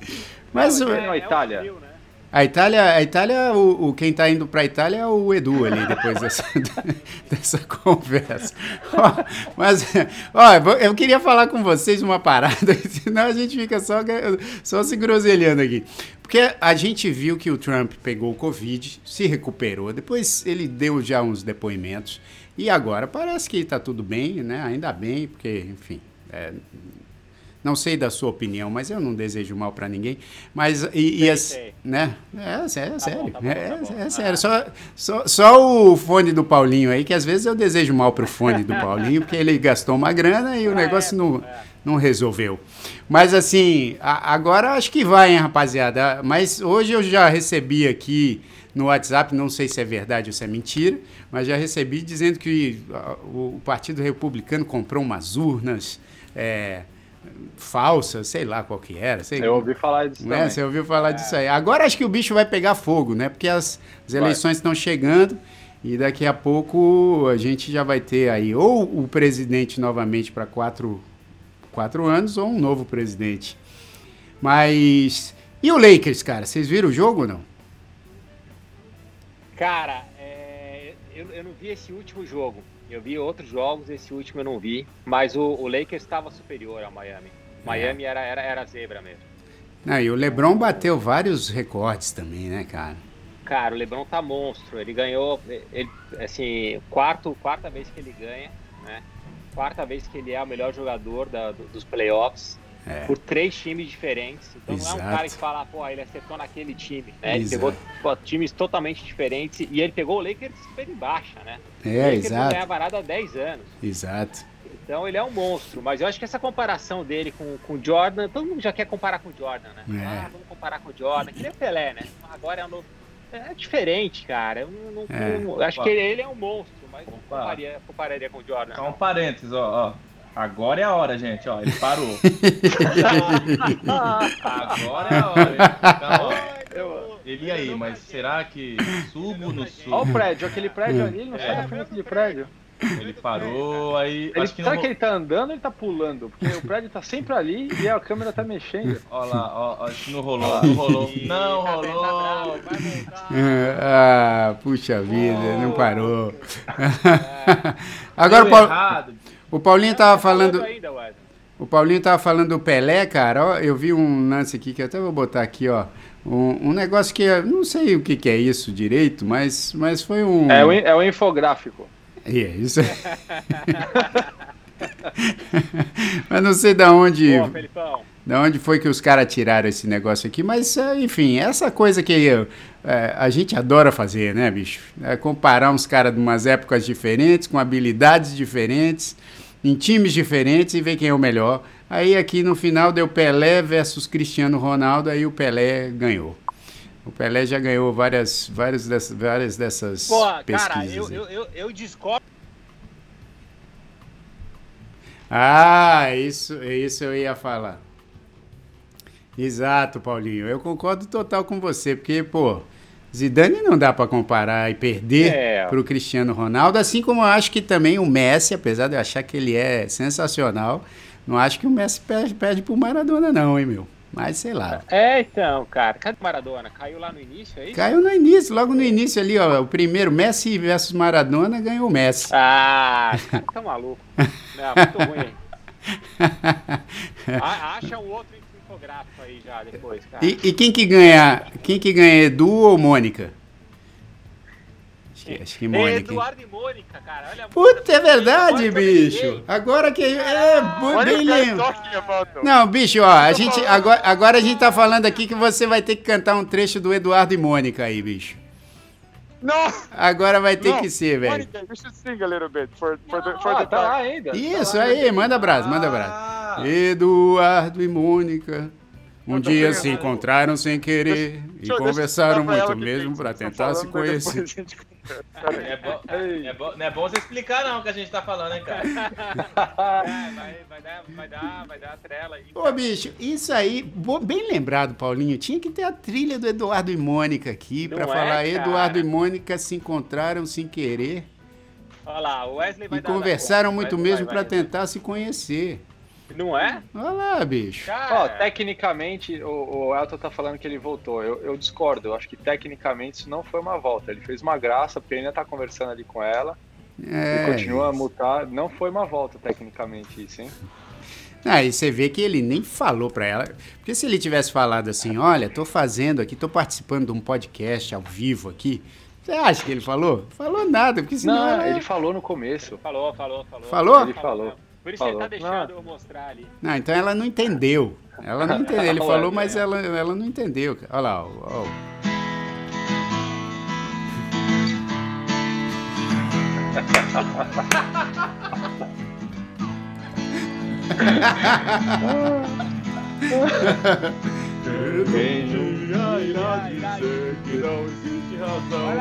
Mas o- Por que não a Itália? frio, né? A Itália, a Itália o, o- quem está indo para a Itália é o Edu ali, depois dessa, dessa conversa. Ó, mas, ó, eu queria falar com vocês uma parada, senão a gente fica só, só se groselhando aqui. Porque a gente viu que o Trump pegou o Covid, se recuperou, depois ele deu já uns depoimentos, e agora parece que está tudo bem, né? Ainda bem, porque, enfim, é, não sei da sua opinião, mas eu não desejo mal para ninguém. Mas e, e Sei, as- sei. né? É, sério, é, sério. Só, só, só o fone do Paulinho aí, que às vezes eu desejo mal pro fone do Paulinho, porque ele gastou uma grana e o Ah, negócio é, não, é. não resolveu. Mas assim, a- agora acho que vai, hein, rapaziada. Mas hoje eu já recebi aqui no WhatsApp, não sei se é verdade ou se é mentira, mas já recebi dizendo que o Partido Republicano comprou umas urnas é, falsas, sei lá qual que era. Sei, Eu ouvi falar disso né? Você ouviu falar disso aí. Agora acho que o bicho vai pegar fogo, né? Porque as, as eleições estão chegando e daqui a pouco a gente já vai ter aí ou o presidente novamente para quatro, quatro anos ou um novo presidente. Mas. E o Lakers, cara? Vocês viram o jogo ou não? Cara, é, eu, eu não vi esse último jogo. Eu vi outros jogos, esse último eu não vi. Mas o, o Lakers estava superior ao Miami. Miami era, era, era zebra mesmo. Não, e o LeBron bateu vários recordes também, né, cara? Cara, o LeBron tá monstro. Ele ganhou, ele, assim, quarto, quarta vez que ele ganha, né? Quarta vez que ele é o melhor jogador da- do- dos playoffs. É. Por três times diferentes. Então não é um Exato. cara que fala, pô, ele acertou naquele time. Né? Ele Exato. pegou pô, times totalmente diferentes e ele pegou o Lakers super em baixa, né? o É, Lakers não ganha exato. varado há 10 anos. Exato. Então ele é um monstro, mas eu acho que essa comparação dele com, com o Jordan, todo mundo já quer comparar com o Jordan, né? É. Ah, vamos comparar com o Jordan, que nem o Pelé, né? Agora é um novo. É diferente, cara. Eu não, não- É. não- acho que ele, ele é um monstro, mas não compararia, compararia com o Jordan. Só um parênteses, ó, ó. Agora é a hora, gente, ó. Ele parou. Agora é a hora. Então, ó, ele aí, mas será que subo no Olha sul? o prédio, aquele prédio ali, ele não É. sai da frente de prédio. Ele parou, aí. Ele, acho que será não. que ele tá andando ou ele tá pulando? Porque o prédio tá sempre ali e a câmera tá mexendo. Ó lá, ó, ó, acho que não rolou, não rolou. Não Tá rolou. Vai voltar. Ah, puxa vida, não parou. Agora o, Deu Paul- errado. O Paulinho tava falando. ainda, Wesley. O Paulinho tava falando do Pelé, cara. Ó, eu vi um lance aqui que eu até vou botar aqui, ó. Um, um negócio que eu não sei o que, que é isso direito, mas, mas foi um. É o, in- é infográfico. É isso. mas não sei da onde. Pô, Felipão, de onde foi que os caras tiraram esse negócio aqui, mas é, enfim, essa coisa que eu, é, a gente adora fazer, né, bicho? É comparar uns caras de umas épocas diferentes, com habilidades diferentes, em times diferentes e ver quem é o melhor. Aí aqui no final deu Pelé versus Cristiano Ronaldo, aí o Pelé ganhou. O Pelé já ganhou várias, várias, dessas, várias dessas Pô, pesquisas. cara, eu, eu, eu, eu discordo. Ah, isso, isso eu ia falar. Exato, Paulinho. Eu concordo total com você, porque, pô, Zidane não dá para comparar e perder É. para o Cristiano Ronaldo, assim como eu acho que também o Messi, apesar de eu achar que ele é sensacional, não acho que o Messi perde, perde pro Maradona não, hein, meu. Mas sei lá. É, então, cara. Cadê o Maradona? Caiu lá no início, é isso? Caiu no início, logo no início ali, ó, o primeiro Messi versus Maradona ganhou o Messi. Ah, tá maluco. Não, muito ruim. Acha um outro aí já depois, cara. E, e quem que ganha? Quem que ganha, Edu ou Mônica? Acho que, acho que Mônica. hein? Eduardo e Mônica, cara. Olha a Puta, é verdade, bicho. Agora que é bu- Olha bem o cara lembro. talking about. Não, bicho, ó, a gente agora, agora a gente tá falando aqui que você vai ter que cantar um trecho do Eduardo e Mônica aí, bicho. Não! Agora vai ter não. que ser, velho. You should sing a little bit for, for the, for Ah, the tá lá ainda. Isso tá lá aí, manda abraço, manda Ah, abraço. Eduardo e Mônica. Um dia se encontraram sem querer e conversaram muito mesmo pra estão tentar se conhecer. a. É bom, é, bom, não é bom você explicar não o que a gente tá falando, hein, cara. É, vai, vai, dar, vai, dar, vai dar trela aí. Ô, bicho, isso aí, bem lembrado, Paulinho. Tinha que ter a trilha do Eduardo e Mônica aqui pra é, falar cara? Eduardo e Mônica se encontraram sem querer Olha lá, o Wesley vai e dar. conversaram muito mesmo vai- tentar se conhecer. Não é? Olha lá, bicho. Ó, tecnicamente, o, o Elton tá falando que ele voltou. Eu, eu discordo. Eu acho que tecnicamente isso não foi uma volta. Ele fez uma graça, porque ainda tá conversando ali com ela. É. E continua a mutar. Não foi uma volta, tecnicamente, isso, hein? Aí você vê que ele nem falou pra ela. Porque se ele tivesse falado assim, olha, tô fazendo aqui, tô participando de um podcast ao vivo aqui. Você acha que ele falou? Falou nada, porque senão. Não, ela- ele falou no começo. falou, falou, falou. Falou? Ele falou. Por isso ele tá Falou. deixando eu mostrar ali. Não, então ela não entendeu. Ela não entendeu. Ele Ué, falou, mas ela, ela não entendeu. Olha lá, ó, ó.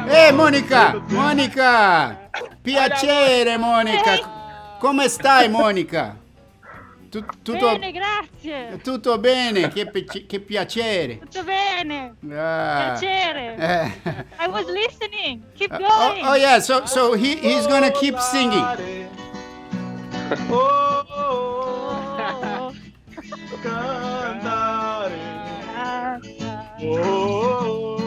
Ei, Mônica! Mônica! Piacere, Mônica! Come stai, Mônica? Tu- Tutto, Bene, grazie. tutto bene? Che, che piacere! Tutto bene. Ah. Piacere. Eh. I was listening. Keep Oh, going. oh yeah, so so he he's gonna keep singing. Oh, oh, oh, Oh, cantare. Oh,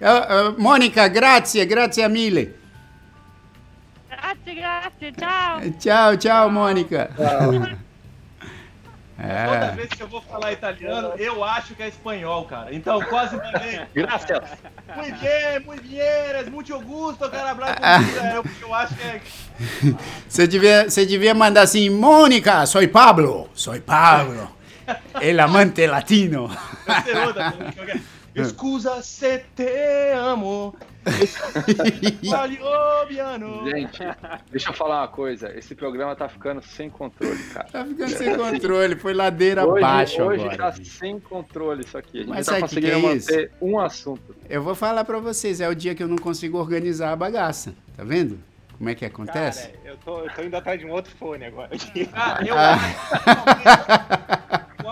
Uh, uh, Monica, grazie, grazie mille. grazie, grazie. Ciao. Ciao, ciao, Monica. Toda É. vez que eu vou falar italiano, eu acho que é espanhol, cara. Então, quase ninguém. Graças. Muito bem, muito bem, muito gusto, cara, contigo. É, eu, eu acho que é. Você devia, você devia mandar assim, Mônica, soy Pablo, soy Pablo. El amante latino. Ser outra. Escusa se te amo. Gente, deixa eu falar uma coisa. Esse programa tá ficando sem controle, cara. Tá ficando sem controle, foi ladeira Hoje, abaixo hoje agora. tá bicho. sem controle isso aqui. A gente Mas tá conseguindo que é isso? manter um assunto. Eu vou falar pra vocês, é o dia que eu não consigo organizar a bagaça. Tá vendo? Como é que acontece? Cara, eu tô, eu tô indo atrás de um outro fone agora. Ah, eu Ah.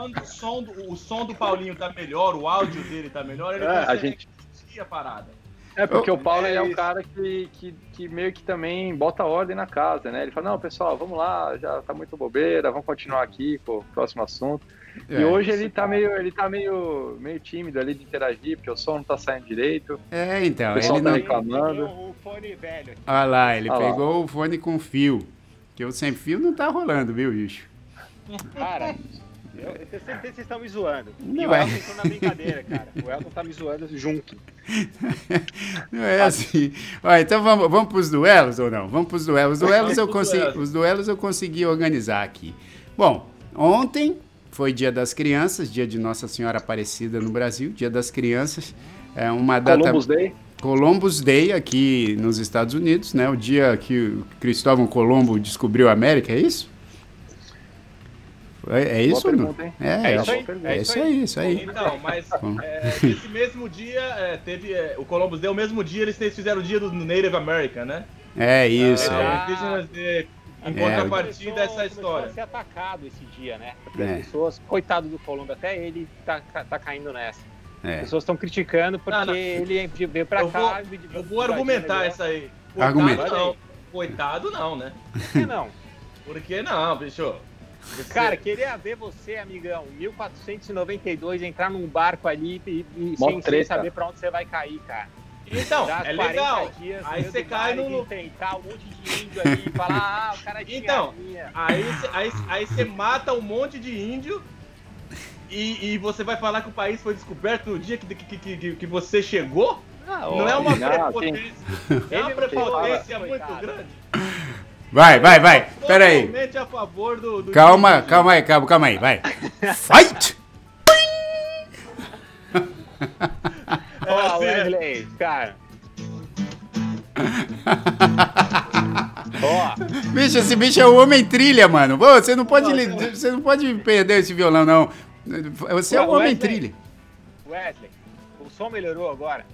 Quando o som, do, o som do Paulinho tá melhor, o áudio dele tá melhor, ele É, a gente- a parada. É porque o Paulo ele é um isso. cara que, que, que meio que também bota ordem na casa, né? Ele fala, não, pessoal, vamos lá, já tá muito bobeira, vamos continuar aqui com o próximo assunto. É. E hoje ele tá meio, ele tá meio, meio tímido ali de interagir, porque o som não tá saindo direito. É, então, O pessoal ele tá não... reclamando. O fone velho. aqui. Olha lá, ele Olha lá. pegou o fone com fio. Que o sem fio não tá rolando, viu, bicho? Cara, Eu, eu tenho certeza que vocês estão me zoando. Não e o é. Elton entrou na brincadeira, cara. O Elton tá me zoando junto. Não é assim. Ó, então vamos, vamos para os duelos ou não? Vamos para os duelos. Os duelos, eu pros consegui, duelos. os duelos eu consegui organizar aqui. Bom, ontem foi Dia das Crianças, dia de Nossa Senhora Aparecida no Brasil, Dia das Crianças. É uma data. Columbus Day? Columbus Day aqui nos Estados Unidos, né? O dia que o Cristóvão Colombo descobriu a América, é isso? É, é isso? pergunta, hein? É, É é, isso aí, é isso aí, isso aí. Então, mas é, nesse mesmo dia, é, teve. é, o Columbus Day, o mesmo dia, eles fizeram o dia do Native American, né? É isso. É, é. em É, contrapartida Começou história. a ser atacado esse dia, né? Porque É. as pessoas, coitado do Colombo, até ele tá, tá caindo nessa. As É. pessoas estão criticando porque Não, não. ele veio pra Eu cá. vou- Eu vou argumentar isso aí. Coitado Argumenta. não. Coitado não, né? Por que não? Por que não, bicho? Cara, queria ver você, amigão, 1492, entrar num barco ali e, e sem, sem saber pra onde você vai cair, cara. Então, Dá é 40 legal. dias Aí você cai no. enfrentar um monte de índio ali e falar, ah, o cara tinha Então, galinha. Aí você aí, aí você mata um monte de índio e, e você vai falar que o país foi descoberto no dia que, que, que, que, que você chegou? Não é uma não, prepotência. É uma prepotência muito grande. Vai, vai, vai. Pera aí. A favor do. do Calma, índio. calma aí, calma, calma aí, vai. Fight! É Ó, assim, né? Wesley, cara. Ó, Bicho, esse bicho é o homem trilha, mano. Pô, você não pode, li- você não pode perder esse violão, não. Você é o homem Wesley. trilha. Wesley, o som melhorou agora?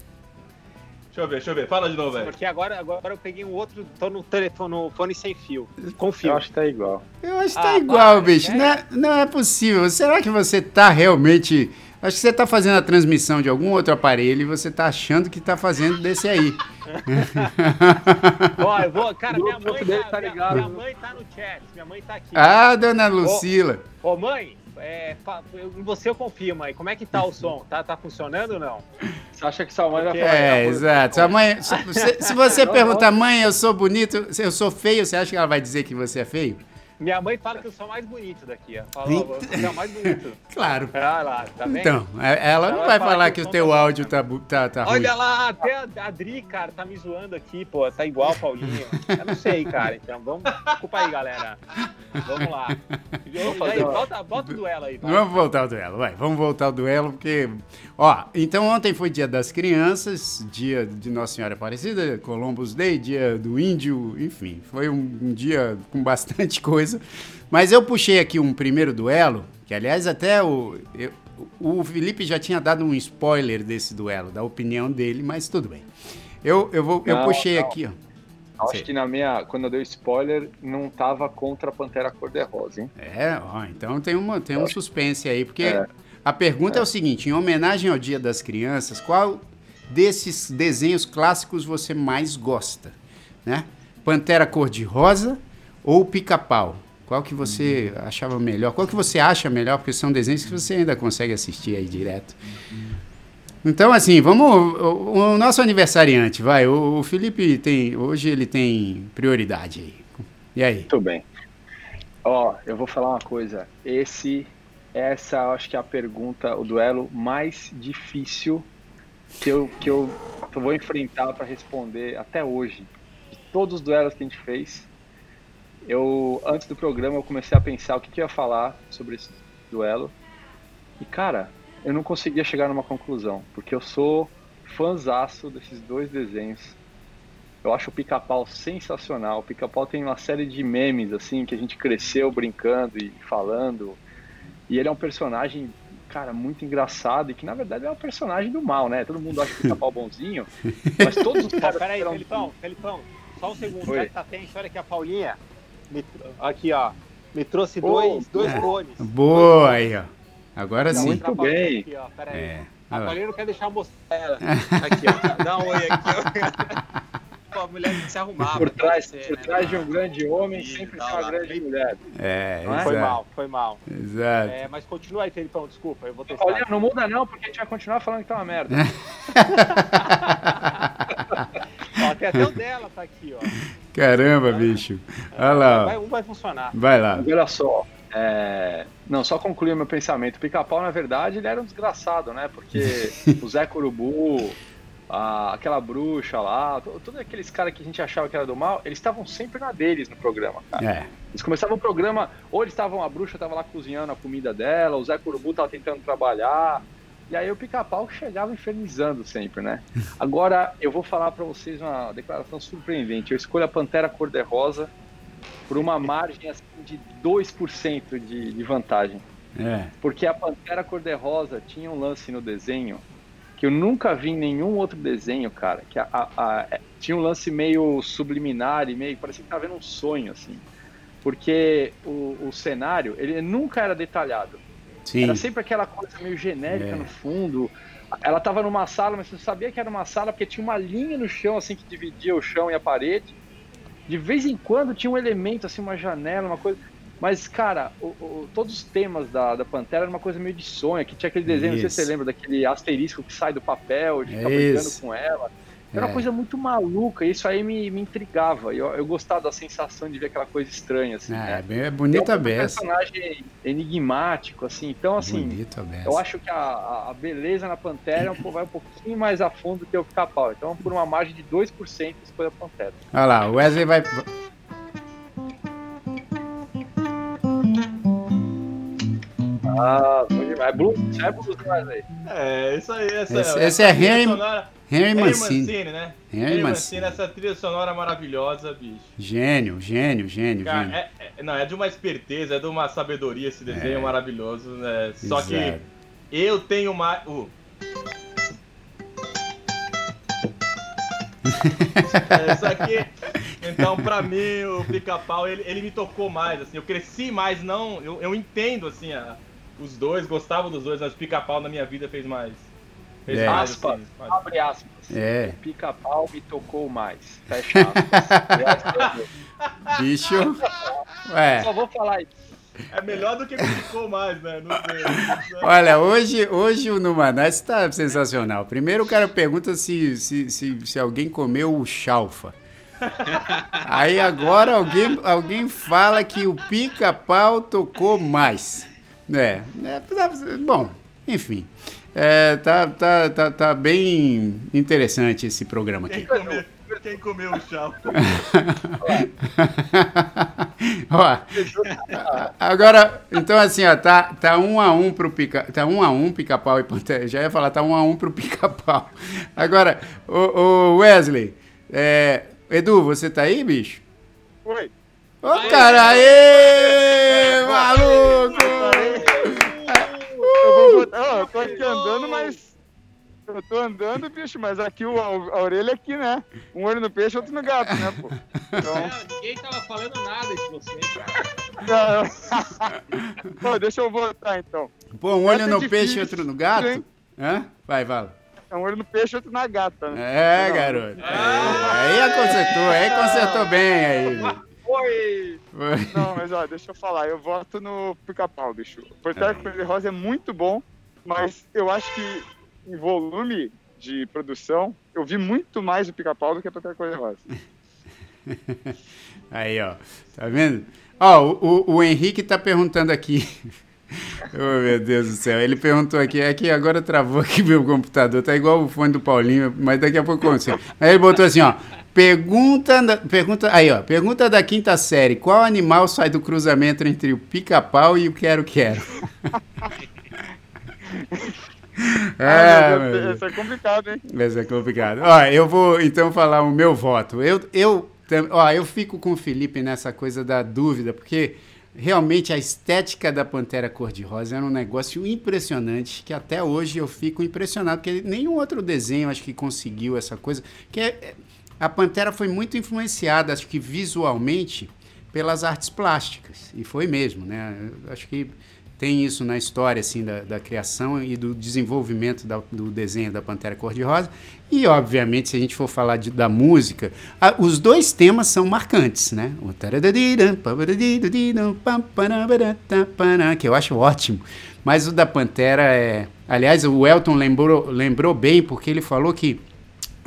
Deixa eu ver, deixa eu ver. Fala de novo, velho. Porque agora, agora eu peguei um outro, tô no telefone, no fone sem fio. Com fio. Eu acho que tá igual. Eu acho que Ah, tá igual, para, bicho. Não é, não é possível. Será que você tá realmente. Acho que você tá fazendo a transmissão de algum outro aparelho e você tá achando que tá fazendo desse aí. Ó, eu vou, cara, minha mãe, tá, tá minha, ligado. minha mãe tá no chat, minha mãe tá aqui. Ah, dona Lucila. Ô, mãe, é, você eu confio, mãe. Como é que tá o som? Tá, tá funcionando ou não? Você acha que sua mãe vai Porque- falar? É, "Ah, exato. Sua mãe, se, se- você Não, perguntar, mãe, eu sou bonito, eu sou feio, você acha que ela vai dizer que você é feio? Minha mãe fala que eu sou o mais bonito daqui, ó. Fala, Eita. ó, você é o mais bonito. Claro. Ah lá, tá? Então, é- ela não Ela vai falar que o som teu tá bom, áudio tá, bu- tá, tá ruim. Olha lá, até a a Adri, cara, tá me zoando aqui, pô. Tá igual o Paulinho. Eu não sei, cara. Então, vamos. Desculpa aí, galera. Vamos lá. E aí, bota o duelo aí, vai. Vamos voltar ao duelo, vai. Vamos voltar ao duelo, porque. Ó, então ontem foi dia das crianças, dia de Nossa Senhora Aparecida, Columbus Day, dia do índio, enfim, foi um, um dia com bastante coisa. Mas eu puxei aqui um primeiro duelo, que aliás até o. eu- o Felipe já tinha dado um spoiler desse duelo, da opinião dele, mas tudo bem. Eu, eu, vou, eu Não, puxei não. aqui, ó. Acho Sei. que na minha. Quando eu dei o spoiler, não tava contra a Pantera Cor-de-Rosa, hein? É, ó, então tem, uma, tem um suspense aí, porque É. a pergunta é. o seguinte: em homenagem ao Dia das Crianças, qual desses desenhos clássicos você mais gosta? Né? Pantera Cor-de-Rosa ou Pica-Pau? Qual que você achava melhor? Qual que você acha melhor? Porque são desenhos que você ainda consegue assistir aí direto. Então, assim, vamos. O, o nosso aniversariante, vai. O, o Felipe tem. Hoje ele tem prioridade aí. E aí? Muito bem. Ó, eu vou falar uma coisa. Esse, essa eu acho que é a pergunta, o duelo mais difícil que eu, que eu vou enfrentar para responder até hoje. De todos os duelos que a gente fez, eu antes do programa eu comecei a pensar o que, que eu ia falar sobre esse duelo. E cara, eu não conseguia chegar numa conclusão, porque eu sou fãzaço desses dois desenhos. Eu acho o Pica-Pau sensacional. O Pica-Pau tem uma série de memes, assim, que a gente cresceu brincando e falando. E ele é um personagem, cara, muito engraçado e que, na verdade, é um personagem do mal, né? Todo mundo acha o Pica-Pau bonzinho, mas todos os caras peraí, eram... Felipão, Felipão, só um segundo, Oi. já que tá tenso, olha aqui a Paulinha. Me- aqui, ó. Me trouxe dois, dois é. cones. Boa aí, ó. Agora sim. Muito bem. Aqui, ó, peraí. É. A. Paulinha não quer deixar eu mostrar ela. Aqui, ó. Dá um oi aqui, ó. Pô, a mulher tem que se arrumar. Por trás, por né? trás de um grande homem, sempre tá tem uma lá. grande mulher. É, é? Foi mal, foi mal. Exato. É, mas continua aí, Felipão, desculpa, eu vou testar. Olha, não muda não, porque a gente vai continuar falando que tá uma merda. Ó, tem até o dela, tá aqui, ó. Caramba, bicho. Olha lá. Vai, um vai funcionar. Vai lá. Olha só, É, não, só concluir o meu pensamento. O pica-pau, na verdade, ele era um desgraçado, né? Porque o Zé Curubu, a, aquela bruxa lá, to- todos aqueles caras que a gente achava que era do mal, eles estavam sempre na deles no programa, cara. É. Eles começavam o programa, ou eles estavam, a bruxa estava lá cozinhando a comida dela, o Zé Curubu tava tentando trabalhar, e aí o pica-pau chegava infernizando sempre, né? Agora, eu vou falar pra vocês uma declaração surpreendente. Eu escolho a Pantera Cor-de-Rosa por uma margem assim, de 2% de, de vantagem. É. Porque a Pantera Cor-de-Rosa tinha um lance no desenho que eu nunca vi em nenhum outro desenho, cara. Que a, a- a- tinha um lance meio subliminar e meio. parecia que tava vendo um sonho, assim. Porque o, o cenário, ele nunca era detalhado. Sim. Era sempre aquela coisa meio genérica É. no fundo. Ela tava numa sala, mas você não sabia que era uma sala porque tinha uma linha no chão, assim, que dividia o chão e a parede. De vez em quando tinha um elemento, assim, uma janela, uma coisa. Mas, cara, o- o- todos os temas da, da Pantera era uma coisa meio de sonho, que tinha aquele desenho, não sei se Isso. você lembra, daquele asterisco que sai do papel, de ficar brincando Isso. com ela. Era É. uma coisa muito maluca, e isso aí me, me intrigava. Eu, eu gostava da sensação de ver aquela coisa estranha, assim, É, né? bem- é bonita é um beça. personagem enigmático, assim. Então, assim, Bonito eu acho que a, a beleza na Pantera é vai um pouquinho mais a fundo que o pica-pau. Então, por uma margem de 2%, escolha a Pantera. Olha lá, o Wesley vai. Ah, bom demais. Blue, já é blues demais aí. É, isso aí. Essa, Esse- essa esse é Henry- sonora- Henry Mancini. Mancini, né? Henry Henry Mancini. Mancini, essa trilha sonora maravilhosa, bicho. Gênio, gênio, gênio, Cara, gênio. é, é- não, é de uma esperteza, é de uma sabedoria esse desenho É. maravilhoso, né? Só que eu tenho mais. Uh. é, só que, então, pra mim, o pica-pau, ele, ele me tocou mais, assim, eu cresci mais, não. Eu, eu entendo, assim, a- os dois, gostava dos dois, mas o pica-pau na minha vida fez mais. Fez É. mais, Aspas, assim, mais- abre aspas. É, O pica-pau me tocou mais. Fecha aspas. bicho. Ué, Só vou falar isso. É melhor do que me tocou mais, né? Não sei. olha, hoje, hoje o Numanás está sensacional. Primeiro o cara pergunta se, se, se, se alguém comeu o chalfa. Aí agora alguém, alguém fala que o pica-pau tocou mais. É, é, bom, enfim. É, tá, tá, tá, tá bem interessante esse programa aqui. Quem comeu, quem comeu o chá? ó, agora, então assim, ó, tá, tá um a um pro pica, tá um a um pica-pau e pantera. Já ia falar, tá um a um pro pica-pau. Agora, o, o Wesley, é, Edu, você tá aí, bicho? Oi. Ô, cara, aê, maluco! Eu vou botar. Ó, eu tô aqui andando, mas. Eu tô andando, bicho, mas aqui o, a orelha aqui, né? Um olho no peixe, outro no gato, né, pô? Então. Não, ninguém tava falando nada de você, cara. não. Pô, deixa eu voltar então. Pô, um olho Essa é no difícil, peixe e outro no gato? hein? Hã? Vai, fala. É um olho no peixe, outro na gata, né? É, Não. garoto. É, aí consertou, aí consertou bem aí. bicho. Oi! Foi. Não, mas ó, deixa eu falar, eu voto no pica-pau, bicho. O Portela Cor-de-Rosa é muito bom, mas eu acho que em volume de produção, eu vi muito mais o pica-pau do que a Portela Cor-de-Rosa. Aí, ó. Tá vendo? Ó, o, o, o Henrique tá perguntando aqui. Oh, meu Deus do céu. Ele perguntou aqui, é que agora travou aqui meu computador, tá igual o fone do Paulinho, mas daqui a pouco consigo. Aí ele botou assim, ó. Pergunta, da- pergunta, aí, ó. Pergunta da quinta série. Qual animal sai do cruzamento entre o pica-pau e o quero-quero? É, mas isso é complicado, hein? Mas é complicado. Ó, eu vou então falar o meu voto. Eu, eu, ó, eu fico com o Felipe nessa coisa da dúvida, porque realmente a estética da Pantera Cor-de-Rosa era um negócio impressionante, que até hoje eu fico impressionado, porque nenhum outro desenho acho que conseguiu essa coisa. Que é- a Pantera foi muito influenciada, acho que visualmente, pelas artes plásticas. E foi mesmo, né? Acho que tem isso na história assim da, da criação e do desenvolvimento da- do desenho da Pantera Cor-de-Rosa. E, obviamente, se a gente for falar de- da música, a- os dois temas são marcantes, né? O que eu acho ótimo. Mas o da Pantera é... Aliás, o Elton lembrou, lembrou bem, porque ele falou que...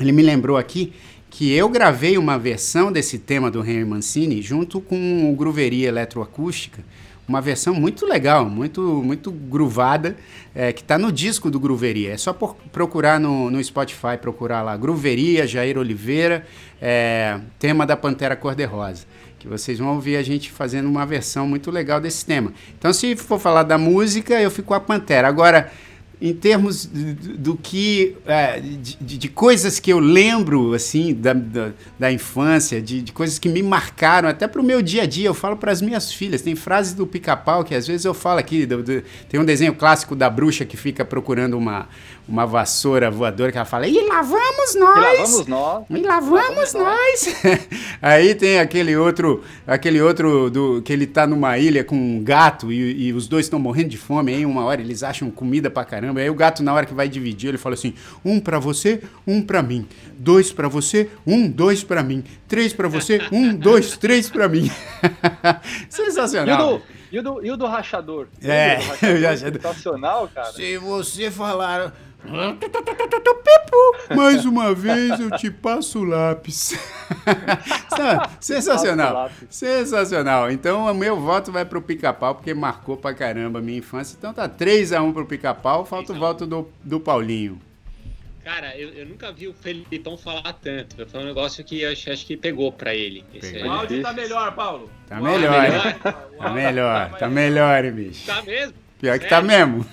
Ele me lembrou aqui que eu gravei uma versão desse tema do Henry Mancini junto com o Grooveria Eletroacústica, uma versão muito legal, muito muito groovada, é, que está no disco do Grooveria. É só por- procurar no, no Spotify, procurar lá Grooveria, Jair Oliveira, é, tema da Pantera Cor-de-Rosa. Que vocês vão ouvir a gente fazendo uma versão muito legal desse tema. Então, se for falar da música, eu fico com a Pantera. Agora, em termos do, que é, de, de- coisas que eu lembro assim da, da, da infância, de, de coisas que me marcaram até para o meu dia a dia, eu falo para as minhas filhas. Tem frases do Pica-Pau que às vezes eu falo aqui. do- do- tem um desenho clássico da bruxa que fica procurando uma, uma vassoura voadora que ela fala: E lá vamos E nós! lá vamos nós. E lá vamos nós. Aí tem aquele outro, aquele outro do que ele tá numa ilha com um gato e, e os dois estão morrendo de fome. Aí uma hora eles acham comida pra caramba. Aí o gato na hora que vai dividir ele fala assim: um pra você, um pra mim, dois pra você, um, dois pra mim, três pra você, um, dois, três pra mim. E o Sensacional. do, e o do, e o do rachador? É, Lembra do rachador? já- Sensacional, cara. Se você falar. Mais uma vez eu te passo o lápis. Sensacional. Lápis. Sensacional. Então o meu voto vai pro pica-pau, porque marcou pra caramba a minha infância. Então tá 3x1 pro pica-pau, falta o 3 a 1. voto do, do Paulinho. Cara, eu, eu nunca vi o Felipão falar tanto. Foi um negócio que eu acho, acho que pegou pra ele. Esse Pegou. O áudio tá melhor, Paulo. Tá melhor, tá hein? melhor. Tá melhor, tá melhor, hein, bicho. Tá mesmo? Pior que tá mesmo.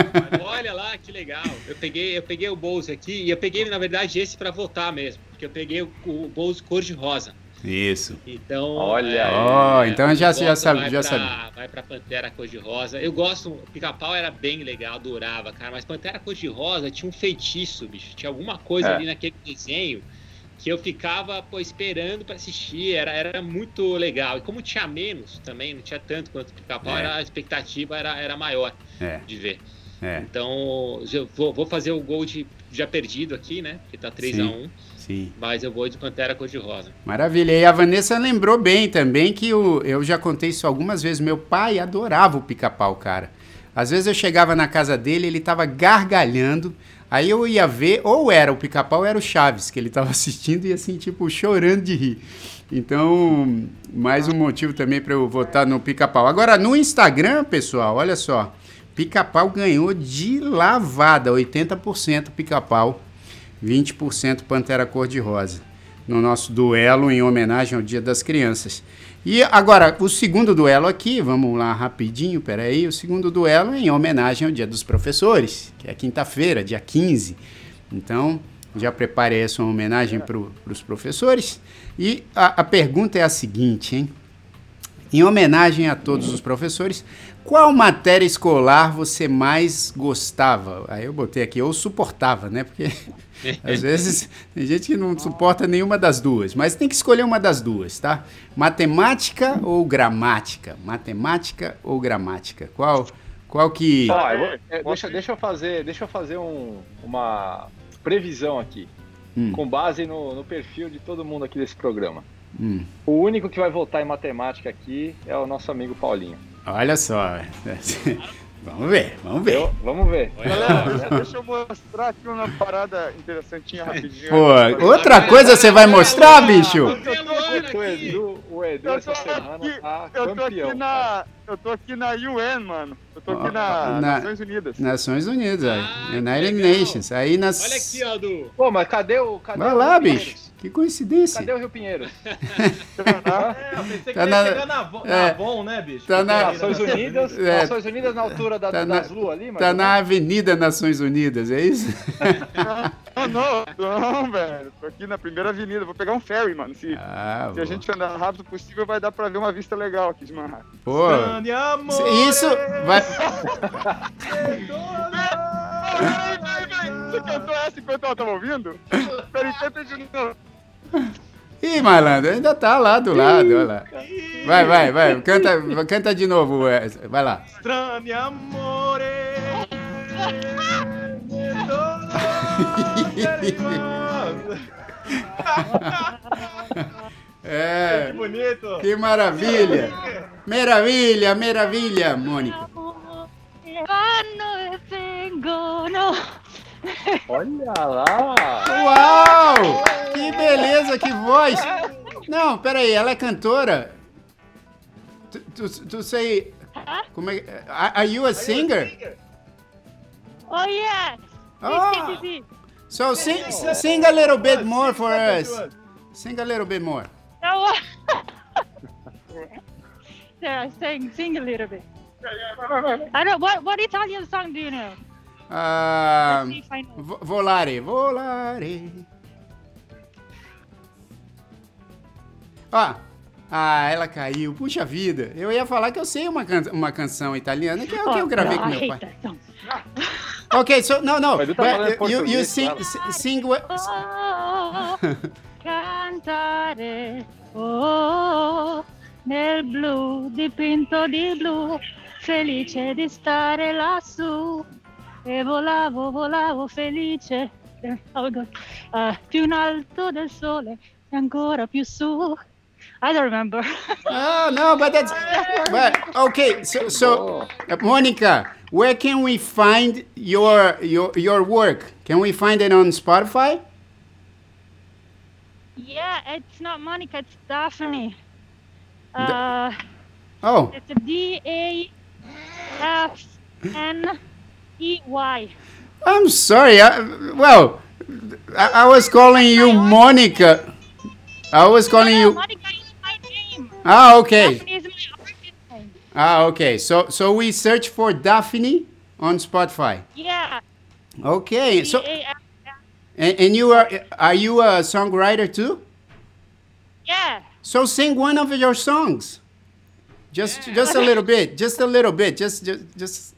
Olha lá, que legal. Eu peguei, eu peguei o Bose aqui e eu peguei, na verdade, esse pra votar mesmo. Porque eu peguei o, o Bose cor de rosa. Isso. Então. Olha aí. Ó, então já- já sabe- vai já pra- sabe. Vai pra Pantera cor de rosa. Eu gosto. Pica-pau era bem legal, adorava, cara. Mas Pantera cor de rosa tinha um feitiço, bicho. Tinha alguma coisa É. ali naquele desenho que eu ficava pô, esperando pra assistir. Era, era muito legal. E como tinha menos também, não tinha tanto quanto Pica-pau, É. a expectativa era, era maior É, de ver. é, Então, eu vou, vou fazer o gol de já perdido aqui, né? Porque tá 3x1. sim. Mas eu vou de Pantera cor-de-rosa. Maravilha. E a Vanessa lembrou bem também que o, eu já contei isso algumas vezes. Meu pai adorava o pica-pau, cara. Às vezes eu chegava na casa dele, ele tava gargalhando. Aí eu ia ver, ou era o pica-pau, era o Chaves, que ele tava assistindo e assim, tipo, chorando de rir. Então, mais um motivo também para eu votar no pica-pau. Agora, no Instagram, pessoal, olha só. Pica-pau ganhou de lavada, 80% pica-pau. 20% Pantera Cor-de-Rosa, no nosso duelo em homenagem ao Dia das Crianças. E agora, o segundo duelo aqui, vamos lá rapidinho, peraí, o segundo duelo é em homenagem ao Dia dos Professores, que é quinta-feira, dia 15. Então, já prepare aí a sua homenagem para os professores. E a, a pergunta é a seguinte, hein? Em homenagem a todos os professores, qual matéria escolar você mais gostava? Aí eu botei aqui, ou suportava, né? Porque às vezes tem gente que não suporta nenhuma das duas, mas tem que escolher uma das duas, tá? Matemática ou gramática? Matemática ou gramática? Qual, qual que. Eu vou- é, deixa, deixa eu fazer, deixa eu fazer um- uma previsão aqui, Hum. com base no, no perfil de todo mundo aqui desse programa. Hum, O único que vai votar em matemática aqui é o nosso amigo Paulinho. olha só. Vamos ver, vamos ver. Eu- vamos ver. Galera, deixa, eu mostrar aqui uma parada interessantinha rapidinho. Pô, outra coisa você vai mostrar, bicho? O Edu, o Edu Eu essa tô semana aqui- tá Eu tô aqui na. Eu tô aqui na UN, mano. Eu tô aqui na, na- Nações Unidas. Nações Unidas, aí. Ah, United legal. Nations. Aí nas. Olha aqui, ó, do. Pô, mas cadê o. Cadê Vai o lá, bicho. Que coincidência. Cadê o Rio Pinheiros? É, eu pensei que Tá ia na- chegar na, Vo- é. na Avon, né, bicho? Tá na- Nações Unidas? É. Nações Unidas na altura da, Tá na- das luas ali, mas. Tá na Avenida Nações Unidas, é isso? Não, não, não, velho. Tô aqui na primeira avenida. Vou pegar um ferry, mano. Se, Ah, se a gente andar rápido possível, vai dar pra ver uma vista legal aqui de Manhattan. Pô, isso vai. Ai, vai, vai. Você cantou essa enquanto ela tava ouvindo? Peraí, canta de novo. Ih, malandro, ainda tá lá do lado, olha lá. Vai, vai, vai. Canta, canta de novo, é, vai lá. Strani amore. É, Que bonito. que maravilha. Maravilha, maravilha, Mônica. Vanno e vengono. Olha lá! Uau! Que beleza, que voz! Não, peraí, ela é cantora? Tu, tu, tu sei. Como é, are, are you a singer? Oh, yes. Oh. So sing, sing a little bit more for us. Sing a little bit more. No. yeah, sing, sing a little bit. I don't. What what Italian song do you know? Vo- volare, volare. Ó, ah, ela caiu. Puxa vida. Eu ia falar que eu sei uma, can uma canção italiana que é o que eu gravei com meu pai. song. Ok, so no, no. Tá falando but you, you sing, sing. what- Oh, cantare, oh, nel blu dipinto di blu, felice di stare lassù. E volavo, volavo felice, oh God, eh, più in alto del sole e ancora più su. I don't remember. Oh no, but that's. But okay, so so uh, Monica, where can we find your your your work? Can we find it on Spotify? yeah, it's not Monica, it's Daphne. Uh, Oh, It's a D A F N E Y. I'm sorry. I, well, I, I was calling you Monica. I was calling you. Monica is my name. Ah, okay. Daphne is my artist name. Ah, okay. So so we search for Daphne on Spotify. Yeah. Okay. So and, and you are are you a songwriter too? yeah. So sing one of your songs. Just just a little bit. Just a little bit. Just just just.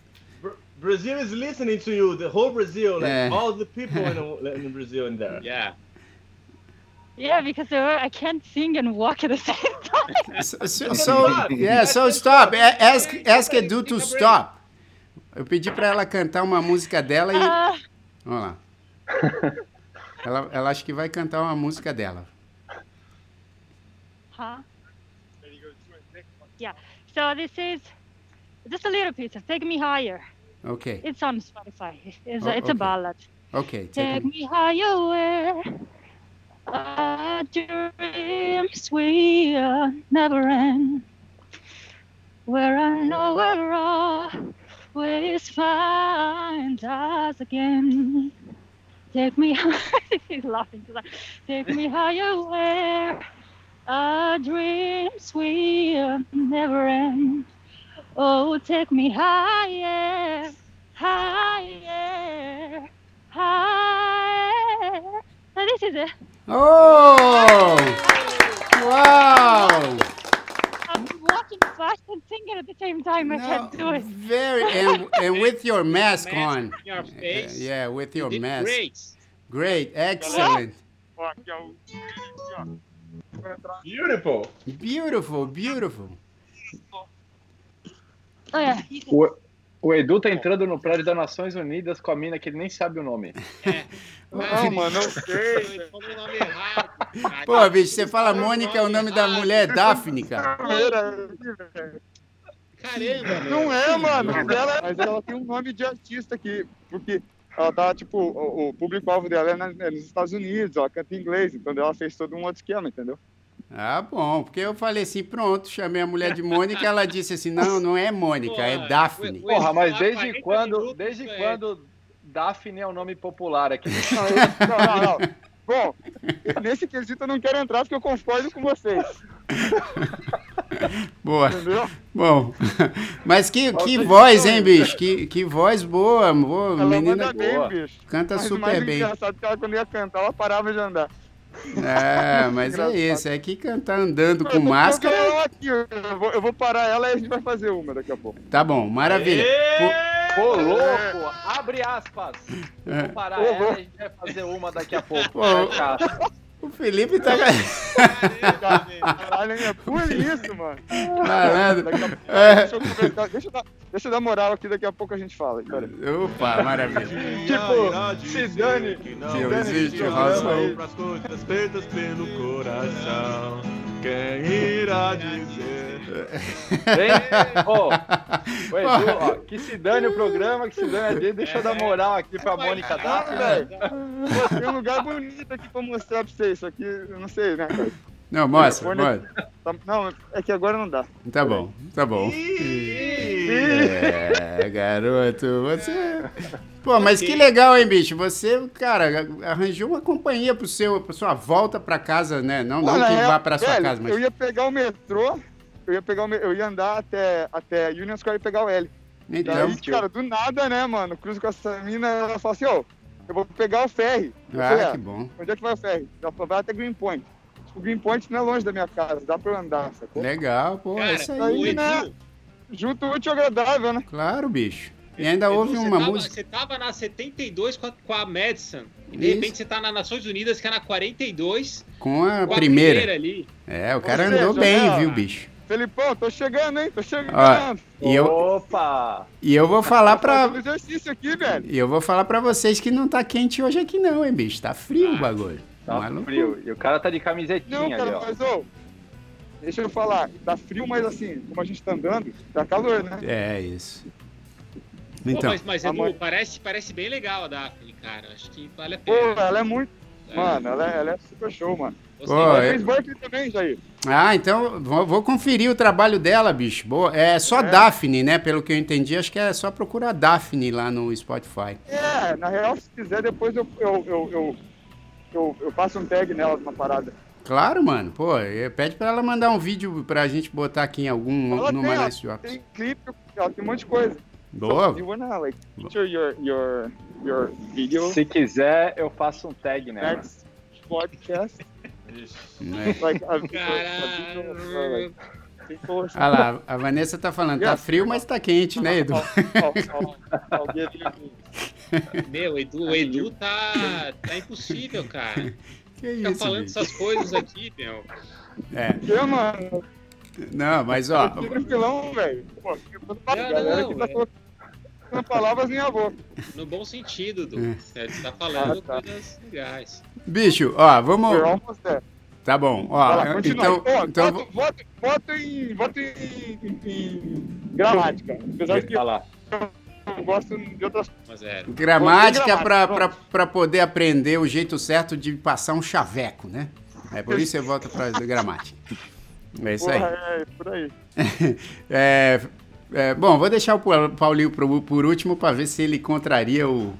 Br- Brazil is listening to you. The whole Brazil, like Yeah. all the people in, the- in Brazil in there. Yeah. Yeah, because uh, I can't sing and walk at the same time. So, so, so- yeah, so stop. A- Ask ask Edu to stop. Eu pedi pra ela cantar uma música dela e Uh, Vamos lá. Ela, ela acha que vai cantar uma música dela. huh? Yeah. So this is just a little piece of Take Me Higher. Ok, It's on Spotify. It's, Oh, a, it's okay. a ballad. ok. Take me higher our dreams will never end. Where I know we're always find us again. Take me He's laughing. Take me higher where our dreams will never end. Oh, take me higher, higher, higher. So this is it. Oh! Wow! I'm walking fast and singing at the same time. I No, can't do it. very and, and with your mask on. on your uh, uh, face. Yeah, with your mask. Great. Great, excellent. Ó, aqui é o. aqui, ó. Vou entrar. Beautiful. Beautiful, beautiful. Yeah. O, o Edu tá entrando no prédio das Nações Unidas com a mina que ele nem sabe o nome. Não, mano, não sei. Pô, bicho, você fala Mônica, é o nome da mulher é Daphne, cara. Caramba, meu. Não é, mano. Ela, mas ela tem um nome de artista aqui, porque ela tá, tipo, o, o público-alvo dela é, na- é nos Estados Unidos, ela canta em inglês, então ela fez todo um outro esquema, entendeu? Ah, bom, porque eu falei assim, pronto, chamei a mulher de Mônica, ela disse assim, não, não é Mônica, é Pô, Daphne. o- o- Porra, mas desde 40 quando, minutos, desde quando Daphne é o nome popular aqui? Não, não, não. Bom, nesse quesito eu não quero entrar porque eu concordo com vocês, Boa. entendeu? Bom, mas que, que voz, hein, bicho? Que, que voz boa, boa Ela menina manda bem, boa. bicho. canta Mas super mais bem. engraçado é que ela, quando ia cantar, ela parava de andar. É, mas é isso, é que cantar andando com máscara, eu vou, eu vou parar ela e a gente vai fazer uma daqui a pouco. tá bom, maravilha. Pô, Ô, louco! Abre aspas! Eu vou parar ela e a gente vai fazer uma daqui a pouco. Pô. Cara. O Felipe tá. Caralho, é por isso, mano. a pouco, É. deixa, eu deixa, eu dar, deixa eu dar moral aqui, daqui a pouco a gente fala. Pera. Opa, maravilha. Tipo, se dane, Que se não dane existe razão. aí. Pras coisas feitas pelo coração. Quem irá dizer? Vem, ô, ô, Edu, ó, que se dane o programa, que se dane a gente. Deixa eu dar moral aqui pra Mônica Daphne. velho. Pô, tem um lugar bonito aqui pra mostrar pra vocês. Isso aqui, eu não sei, né, cara? Não, mostra, Telefone- mostra. Não, é que agora não dá. Tá bom, tá bom. É, garoto, você. Pô, mas que legal, hein, bicho? Você, cara, arranjou uma companhia pro seu, pra sua volta pra casa, né? Não, não Olha, que é, vá pra sua velho, casa, mas. Eu ia pegar o metrô, eu ia pegar o eu ia andar até, até Union Square e pegar o L. Então, Daí, cara, do nada, né, mano? Cruzo com essa mina, ela fala assim, ô, eu vou pegar o ferry. Eu falei, ah, "Ah, que bom. Onde é que vai o ferry? Ela falou, vai até Greenpoint. O Greenpoint não é longe da minha casa, dá pra eu andar, sacou? Legal, pô, é isso aí. aí, né? Junto útil e agradável, né? Claro, bicho. E ainda Edu, houve uma tava- música. Você tava na 72 com a, com a Madison. E de Isso. repente você tá nas Nações Unidas, que é na 42, Com a com a primeira. ali. É, o cara Ou andou seja, bem, né, viu, bicho? Felipão, tô chegando, hein? Tô chegando. Ó, E eu, Opa! e eu vou falar pra. exercício aqui, velho. E eu vou falar pra vocês que não tá quente hoje aqui, não, hein, bicho? Tá frio o bagulho. Tá Maluco. frio. E o cara tá de Não, camisetinha ali, cara, ó. mas, ô, deixa eu falar. Tá frio, mas assim, como a gente tá andando, tá calor, né? É, isso. Pô, Então, mas, mas Edu, amanhã- parece, parece bem legal a Daphne, cara. Acho que vale a Pô, pena. ela é muito. É, Mano, ela é, ela é super show, mano. Pô, Ela é- fez Berkeley também, Jair. Ah, então vou, vou conferir o trabalho dela, bicho. Boa. É só É. Daphne, né? Pelo que eu entendi, acho que é só procurar Daphne lá no Spotify. É, na real, se quiser, depois eu, eu, eu, eu, eu, eu passo um tag nela numa parada. Claro, mano. Pô, eh, pede pra ela mandar um vídeo pra gente botar aqui em algum Ela numa tem, Nice Drops. Tem clipe, ela tem um monte de coisa. Boa. You wanna, like, feature your, your, your video Se quiser, eu faço um tag nela. next podcast? né? Like, a, a, Caralho. video, like, people- Ah lá, a Vanessa tá falando, tá frio, mas tá quente, né, Edu? I'll- I'll- I'll give you- Meu, o Edu, o Edu tá, tá impossível, cara. Que isso, falando bicho. essas coisas aqui, meu. É, Que, mano? não, mas ó, Eu tive filão, velho. Pô, Não, galera não, que tá é. colocando palavras em minha boca. No bom sentido, Edu. É. Você tá falando Ah, tá. coisas legais. bicho, ó, vamos. Tá bom, ó, lá, continua. então, Ó, então voto, voto, voto em, voto em, em- em gramática. Apesar de que Olha lá. eu gosto de outras Mas é. gramática pra poder aprender o jeito certo de passar um chaveco, né? É por isso você volta pra gramática. É isso aí. Porra, é, por aí. É, é, bom, vou deixar o Pa- Paulinho pro- por último para ver se ele contraria o,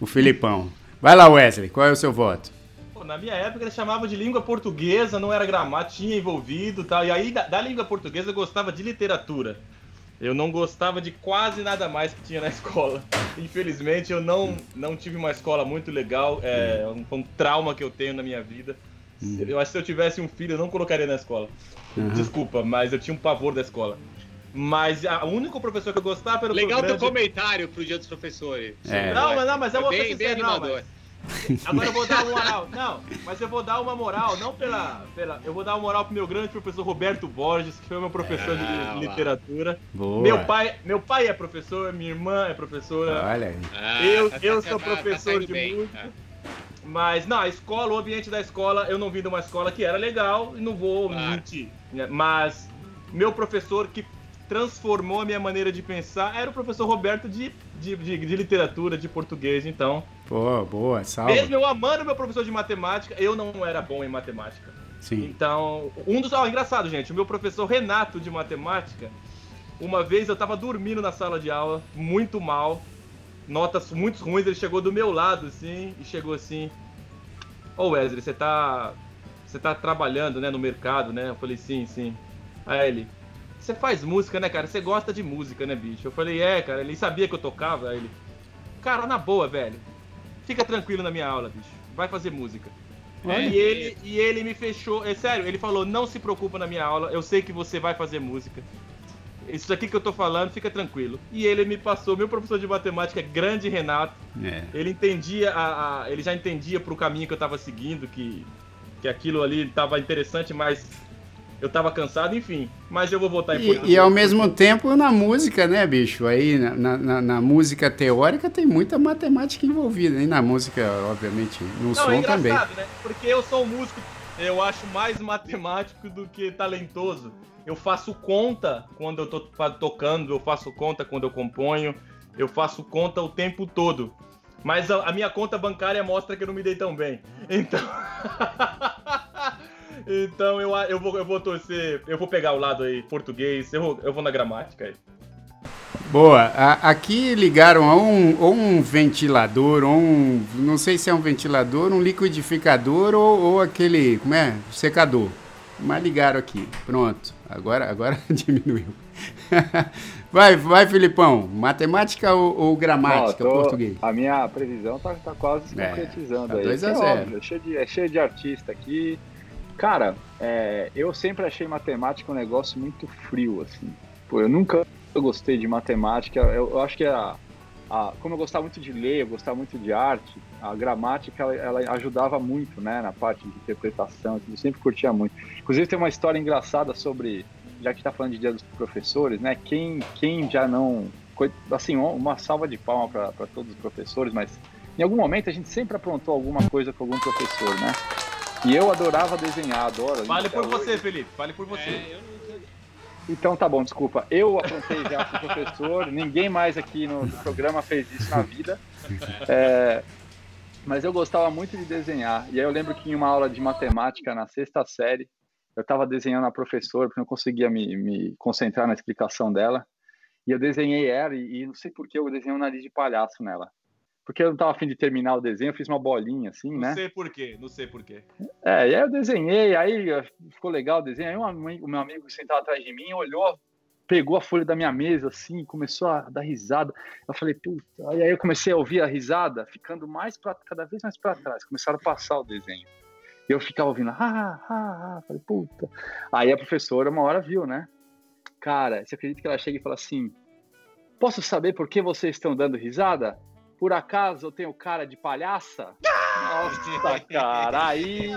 o Filipão. Vai lá, Wesley, qual é o seu voto? Pô, na minha época eles chamavam de língua portuguesa, não era gramática, tinha envolvido e tal. E aí da, da língua portuguesa eu gostava de literatura. Eu não gostava de quase nada mais que tinha na escola. Infelizmente eu não, não tive uma escola muito legal, é um, foi um trauma que eu tenho na minha vida. Eu acho que se eu tivesse um filho eu não colocaria na escola. Uhum. Desculpa, mas eu tinha um pavor da escola. Mas a- o único professor que eu gostava era o Legal teu grande... comentário pro Dia dos Professores. É. Não, mas não, mas eu vou bem, ser bem não, mas- Agora eu vou dar uma moral. Não, mas eu vou dar uma moral, não pela. pela eu vou dar uma moral pro meu grande professor Roberto Borges, que foi meu professor de Ah, literatura. Boa. Meu pai, meu pai é professor, minha irmã é professora. Olha aí. Ah, Eu- tá- eu tá- sou tá- tá professor saindo de bem. música. Ah. Mas não, a escola, o ambiente da escola, eu não vim de uma escola que era legal e não vou Claro. mentir. né? Mas meu professor que transformou a minha maneira de pensar era o professor Roberto de, de, de, de literatura, de português, então. Pô, boa, salva. Mesmo eu amando meu professor de matemática, eu não era bom em matemática. Sim. Então, um dos. Ó, engraçado, gente, o meu professor Renato de matemática, uma vez eu tava dormindo na sala de aula, muito mal, notas muito ruins, ele chegou do meu lado, assim, e chegou assim. Ô Wesley, você tá. Você tá trabalhando, né, no mercado, né? Eu falei, sim, sim. Aí ele. Você faz música, né, cara? Você gosta de música, né, bicho? Eu falei, é, cara. Ele sabia que eu tocava. Aí ele. Cara, na boa, velho. Fica tranquilo na minha aula, bicho. Vai fazer música. É, E ele, e ele me fechou. É sério, ele falou: não se preocupa na minha aula, eu sei que você vai fazer música. Isso aqui que eu tô falando, fica tranquilo. E ele me passou, meu professor de matemática, grande Renato, É. ele entendia a, a- ele já entendia pro caminho que eu tava seguindo, que, que aquilo ali tava interessante, mas eu tava cansado, enfim. Mas eu vou voltar em E, e ao mesmo tempo na música, né, bicho? Aí na, na- na- música teórica tem muita matemática envolvida. E na música, obviamente, no Não, som é também. engraçado, né? Porque eu sou um músico, eu acho mais matemático do que talentoso. Eu faço conta quando eu tô tocando, eu faço conta quando eu componho, eu faço conta o tempo todo. Mas a, a minha conta bancária mostra que eu não me dei tão bem. Então. então eu, eu, vou, eu vou torcer, eu vou pegar o lado aí português, eu vou, eu vou na gramática aí. Boa. A- aqui ligaram a um, ou um ventilador, ou um. Não sei se é um ventilador, um liquidificador ou, ou aquele. Como é? Secador. Mas ligaram aqui. Pronto. Agora, agora diminuiu. vai, vai, Filipão. Matemática ou, ou gramática, Ó, tô- português? A minha previsão tá, tá quase se É, concretizando tá aí. 2 a É 0. óbvio, É cheio, de, é cheio de artista aqui. Cara, é, eu sempre achei matemática um negócio muito frio, assim. Pô, eu nunca gostei de matemática. Eu, eu acho que a, a- como eu gostava muito de ler, eu gostava muito de arte, a gramática ela, ela ajudava muito, né, na parte de interpretação. Eu sempre curtia muito. Inclusive tem uma história engraçada sobre, já que está falando de Dia dos Professores, né? Quem, quem já não, assim, uma salva de palma para todos os professores, mas em algum momento a gente sempre aprontou alguma coisa com algum professor, né? E eu adorava desenhar, adoro. Fale até por hoje. você, Felipe. Fale por você. É, eu nunca. Então tá bom, desculpa. Eu aprontei já com o professor, ninguém mais aqui no programa fez isso na vida. É, mas eu gostava muito de desenhar. E aí eu lembro que em uma aula de matemática na sexta série, eu estava desenhando a professora, porque eu não conseguia me, me concentrar na explicação dela. E eu desenhei ela, e, e não sei por que eu desenhei um nariz de palhaço nela. Porque eu não estava afim de terminar o desenho, eu fiz uma bolinha assim, Não né? sei por quê, não sei por quê. É, e aí eu desenhei, aí eh, ficou legal o desenho. Aí um ami- o meu amigo sentado atrás de mim olhou, pegou a folha da minha mesa assim, começou a dar risada. Eu falei, puta. E aí eu comecei a ouvir a risada, ficando mais pra, cada vez mais para trás. Começaram a passar o desenho. E eu ficava ouvindo, ah, ah, ah. Falei, puta. Aí a professora uma hora viu, né? Cara, você acredita que ela chega e fala assim: Posso saber por que vocês estão dando risada? Por acaso eu tenho cara de palhaça? Nossa, cara, aí,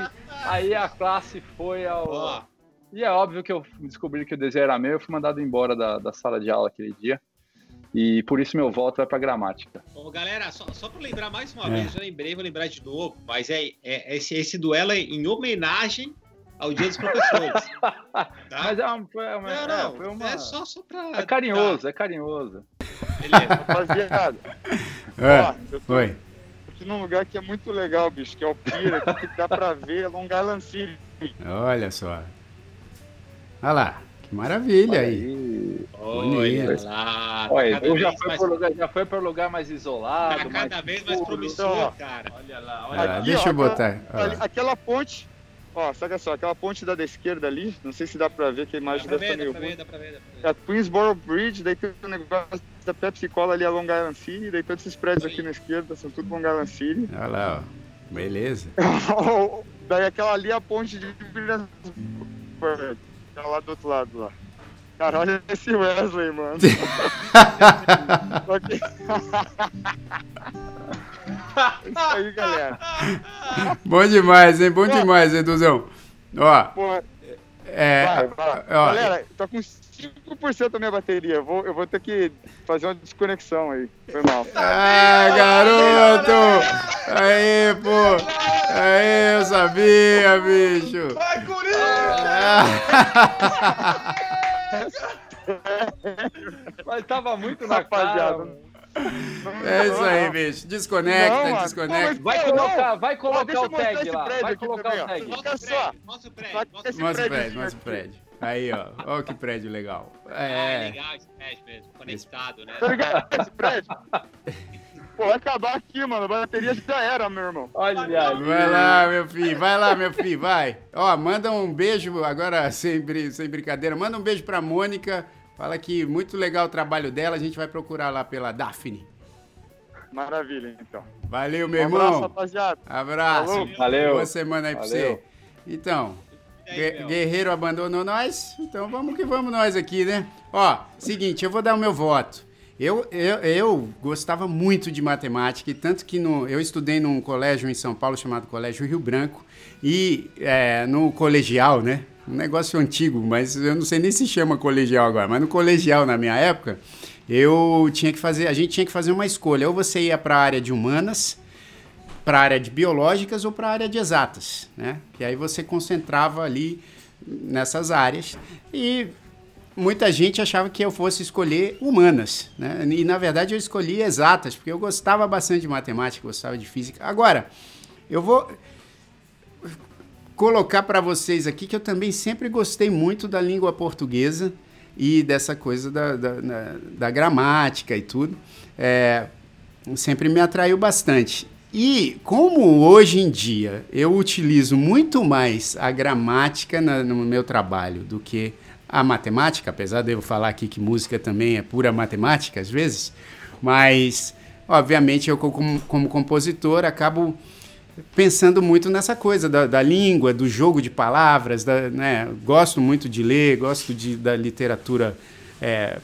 aí a classe foi ao. E é óbvio que eu descobri que o desenho era meu, eu fui mandado embora da, da sala de aula aquele dia. E por isso meu voto vai pra gramática. Ô, galera, só, só para lembrar mais uma É. vez, eu lembrei, vou lembrar de novo, mas é, é- esse, esse duelo é em homenagem ao Dia dos Professores. Tá? Mas é uma. Foi uma, não, não, é, foi uma- é só, só pra. é carinhoso, é carinhoso. Tá, beleza. Rapaziada, É, ó, eu tô foi. aqui num lugar que é muito legal, bicho, que é o Pira, que dá pra ver Long Island City. Olha só. Olha lá. Que maravilha aí. Olha Bonito. lá. Olha, cada eu já vez fui mais- para lugar, já foi para lugar mais isolado, tá cada mais vez mais escuro. promissor, Ó. cara. Olha lá, olha Olha lá. lá, Aqui, deixa ó, eu botar. olha Ali- aquela ponte, ó, saca só, aquela ponte da, da esquerda ali, não sei se dá pra ver, que a imagem deve estar dá meio pra ver, dá pra ver. dá pra ver. É a Queensboro Bridge, daí tem o negócio da Pepsi Cola ali a Long Island City, daí todos esses prédios aqui na esquerda são tudo Long Island City. Olha lá, ó. Beleza. daí aquela ali é a ponte de Williamsburg, tá lá do outro lado lá. Cara, olha esse Wesley, mano. Só que- É Isso aí, galera. Bom demais, hein? Bom demais, Eduzão. Ó, Porra, é. vai, vai. ó, Galera, tô com 5% da minha bateria. Eu vou, eu vou ter que fazer uma desconexão aí. Foi mal. Ah, garoto! Aí, pô! Aí, eu sabia, bicho! Vai, Corinthians! Ah, Mas tava muito na cara. Rapaziada. mano. É isso aí, bicho. Desconecta, Não, desconecta. Pô, Vai colocar, vai colocar o tag lá. Vai colocar também, o tag. Olha só. prédio, mostra o prédio. Mostra o prédio mostra o prédio. Aí, ó. Ó que prédio legal. Ah, é É. legal esse prédio mesmo, conectado, né? Tá ligado? Esse prédio. Pô, vai acabar aqui, mano. A bateria já era, meu irmão. Olha ali. Vai lá, meu filho, vai lá, meu filho, vai. Ó, manda um beijo, agora sem, sem brincadeira, manda um beijo pra Mônica. Fala que muito legal o trabalho dela, a gente vai procurar lá pela Daphne. Maravilha, então. Valeu, meu Um abraço, irmão. rapaziada. Abraço. Falou. Valeu. Boa semana aí pra Valeu. você. Então, aí? Guerreiro abandonou nós, então vamos que vamos nós aqui, né? Ó, seguinte, eu vou dar o meu voto. Eu, eu, eu gostava muito de matemática, e tanto que no, eu estudei num colégio em São Paulo chamado Colégio Rio Branco, e é, no colegial, né? Um negócio antigo, mas eu não sei nem se chama colegial agora, mas no colegial, na minha época, eu tinha que fazer, a gente tinha que fazer uma escolha. Ou você ia para a área de humanas, para a área de biológicas ou para a área de exatas, né? E aí você concentrava ali nessas áreas e muita gente achava que eu fosse escolher humanas, né? E na verdade eu escolhi exatas porque eu gostava bastante de matemática, gostava de física. Agora eu vou colocar para vocês aqui que eu também sempre gostei muito da língua portuguesa e dessa coisa da, da, da, da gramática e tudo. É, sempre me atraiu bastante. E como hoje em dia eu utilizo muito mais a gramática na, no meu trabalho do que a matemática, apesar de eu falar aqui que música também é pura matemática às vezes, mas obviamente eu como, como compositor acabo pensando muito nessa coisa da, da língua, do jogo de palavras, da, né? gosto muito de ler, gosto de, da literatura é,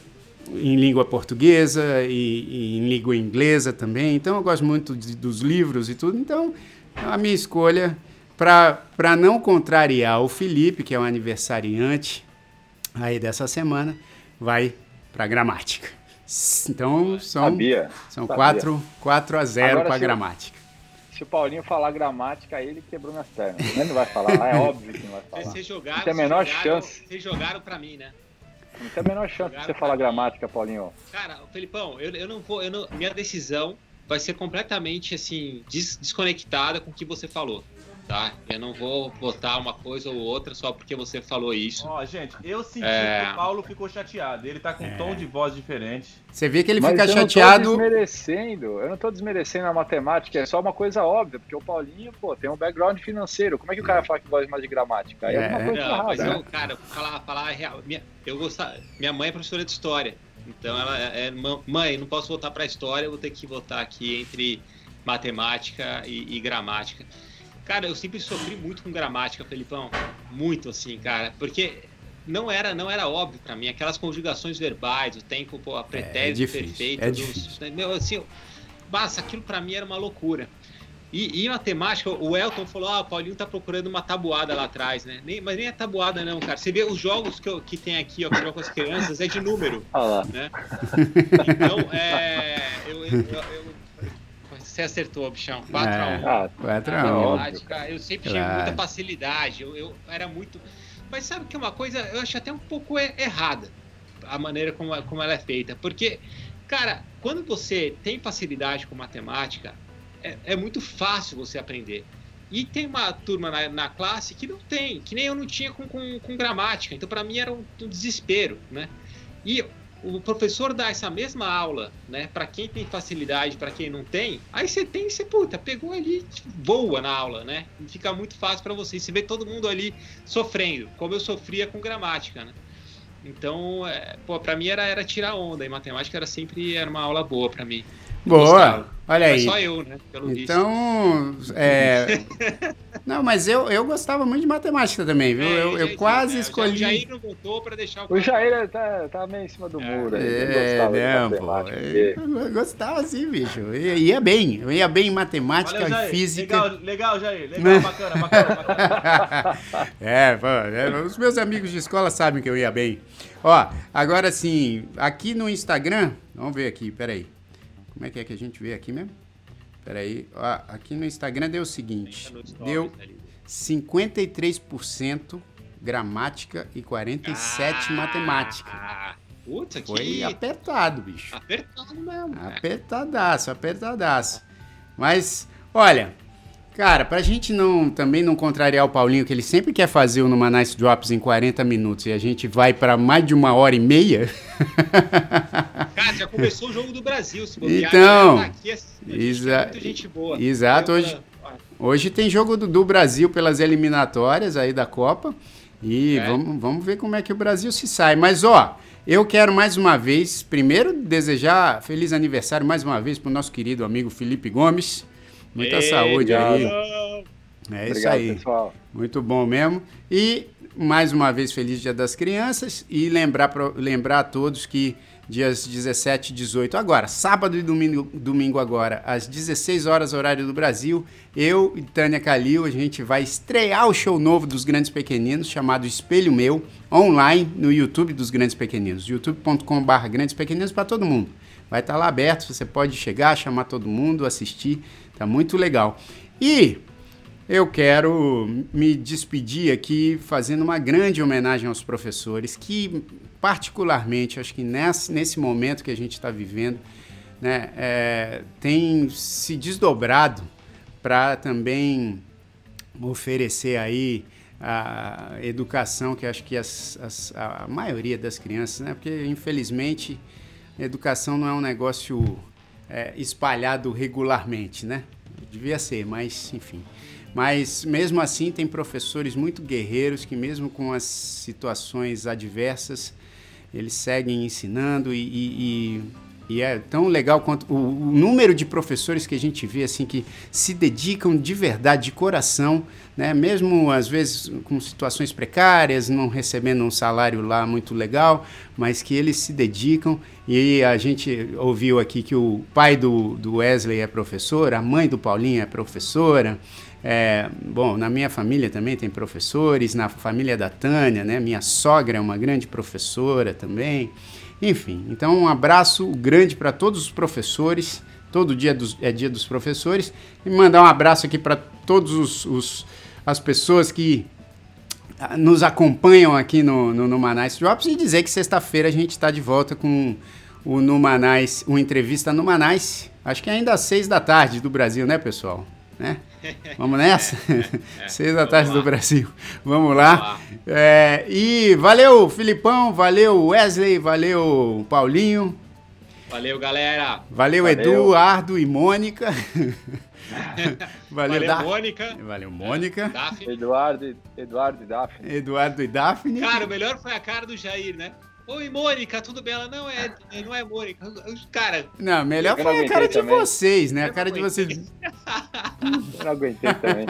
em língua portuguesa e, e, em língua inglesa também. Então eu gosto muito de, dos livros e tudo. Então a minha escolha para não contrariar o Felipe, que é o aniversariante aí dessa semana, vai para gramática. Então são, Sabia. são 4, 4 a 0 para gramática. Se o Paulinho falar gramática, ele quebrou minhas pernas. Ele não vai falar, é óbvio que não vai falar. Vocês jogaram, não tem a menor jogaram, chance. Vocês jogaram para mim, né? Não tem a menor chance de você falar gramática, Paulinho. Cara, Felipão, eu, eu não vou. Eu não, minha decisão vai ser completamente assim, des, desconectada com o que você falou. Tá? Eu não vou botar uma coisa ou outra só porque você falou isso. Ó, gente, eu senti É. que o Paulo ficou chateado. Ele tá com um tom de voz diferente. Você vê que ele Mas fica eu chateado. não tô desmerecendo, eu não tô desmerecendo a matemática, é só uma coisa óbvia, porque o Paulinho, pô, tem um background financeiro. Como é que o cara fala que gosta mais de gramática? Aí é, É. alguma coisa Não, mas errada. eu, cara, falar, falar a real. Minha, eu gostava, minha mãe é professora de história. Então ela é, é, mãe, não posso voltar para história, eu vou ter que votar aqui entre matemática e, e gramática. Cara, eu sempre sofri muito com gramática, Felipão. Muito assim, cara, porque não era, não era óbvio para mim aquelas conjugações verbais, o tempo, pô, a pretérito difícil, perfeito, é dos- meu, assim, eu- aquilo para mim era uma loucura. E, e matemática, o Elton falou: ah, o Paulinho tá procurando uma tabuada lá atrás, né? Nem, mas nem é tabuada, não, cara. Você vê os jogos que, eu- que tem aqui, ó, que eu jogo com as crianças, é de número, Olha lá. né? Então, é. Eu- eu- eu- você acertou, bichão. 4 a 1 Ah, 4 É a 1. óbvio. matemática, eu sempre tive Claro. muita facilidade, eu, eu era muito. Mas sabe que é uma coisa, eu acho até um pouco errada a maneira como, como ela é feita. Porque, cara, quando você tem facilidade com matemática, é, é muito fácil você aprender. E tem uma turma na, na classe que não tem, que nem eu não tinha com, com, com gramática. Então, para mim, era um, um desespero, né? E o professor dá essa mesma aula, né, para quem tem facilidade, para quem não tem, aí você tem, você puta, pegou ali, voa na aula, né? Fica muito fácil para você. Você vê todo mundo ali sofrendo, como eu sofria com gramática, né? Então, é, pô, para mim era, era tirar onda, e matemática era sempre era uma aula boa para mim. Boa, olha Mas aí. só eu, né? Pelo visto. Então, é... Não, mas eu, eu gostava muito de matemática também, viu? É, eu, eu quase é, escolhi. O Jair não votou para deixar o O Jair tá, tá meio em cima do muro aí. ele É, gostava de não, pô. matemática, Eu, porque- eu gostava assim, bicho. Eu ia, bem. Eu ia bem em matemática Valeu, e Jair. física. Legal, legal, Jair. Legal, bacana, bacana, bacana. é, pô, é, os meus amigos de escola sabem que eu ia bem. Ó, agora sim, aqui no Instagram, vamos ver aqui, peraí. Como é que é que a gente vê aqui mesmo? Peraí, ó, aqui no Instagram deu o seguinte, deu ali. 53% gramática e 47 matemática. Ah, Putz, aqui Foi apertado, bicho. apertado mesmo. Apertadaço, apertadaço. Mas, olha, cara, pra gente não também não contrariar o Paulinho, que ele sempre quer fazer o Numa Nice Drops em 40 minutos e a gente vai pra mais de uma hora e meia. Cara, já começou o jogo do Brasil. Se bobear, Então, galera tá aqui, exa- tem muita gente boa. exato, hoje- Hoje tem jogo do, do Brasil pelas eliminatórias aí da Copa. E É. vamos, vamos ver como é que o Brasil se sai. Mas, ó, eu quero mais uma vez, primeiro, desejar feliz aniversário mais uma vez pro nosso querido amigo Felipe Gomes. Muita Ei, saúde aí. obrigado. É isso Obrigado, aí. pessoal. Muito bom mesmo. E mais uma vez, feliz Dia das Crianças. E lembrar, pro- lembrar a todos que dias 17 e 18 agora, sábado e domingo, domingo agora, às 16 horas, horário do Brasil, eu e Tânia Calil, a gente vai estrear o show novo dos Grandes Pequeninos, chamado Espelho Meu, online no YouTube dos Grandes Pequeninos, youtube.com.br Grandes Pequeninos para todo mundo. Vai estar lá aberto, você pode chegar, chamar todo mundo, assistir, tá muito legal. E eu quero me despedir aqui fazendo uma grande homenagem aos professores que, particularmente, acho que nesse, nesse momento que a gente está vivendo, né, é, tem se desdobrado para também oferecer aí a educação que acho que as, as, a maioria das crianças, né? Porque infelizmente educação não é um negócio é, espalhado regularmente, né? Devia ser, mas enfim. Mas mesmo assim tem professores muito guerreiros que mesmo com as situações adversas eles seguem ensinando e, e, e é tão legal quanto o, o, número de professores que a gente vê assim que se dedicam de verdade, de coração, né? Mesmo às vezes com situações precárias, não recebendo um salário lá muito legal, mas que eles se dedicam. E a gente ouviu aqui que o pai do, do Wesley é professor, a mãe do Paulinho é professora. É, bom, na minha família também tem professores, na família da Tânia, né? Minha sogra é uma grande professora também. Enfim, então um abraço grande para todos os professores. Todo dia dos, é dia dos professores. E mandar um abraço aqui para todos os, os, as pessoas que ah, nos acompanham aqui no, no Numanais Drops e dizer que sexta-feira a gente está de volta com o Numanais, uma entrevista no Manais, acho que ainda às seis da tarde do Brasil, né, pessoal? Né? Vamos nessa? É, é, Seis da tarde do Brasil. Vamos lá. Vamos lá. É, e valeu, Filipão, valeu, Wesley, valeu, Paulinho. Valeu, galera. Valeu, valeu. Edu, Ardo e Mônica. valeu, valeu Mônica. Valeu, Mônica. Eduardo, Eduardo e Daphne. Eduardo e Daphne. Cara, o melhor foi a cara do Jair, né? Oi, Mônica, tudo bem? Ela não é, não é Mônica. Cara. Não, melhor foi a cara de também. vocês, né? a cara de vocês. Eu não aguentei também.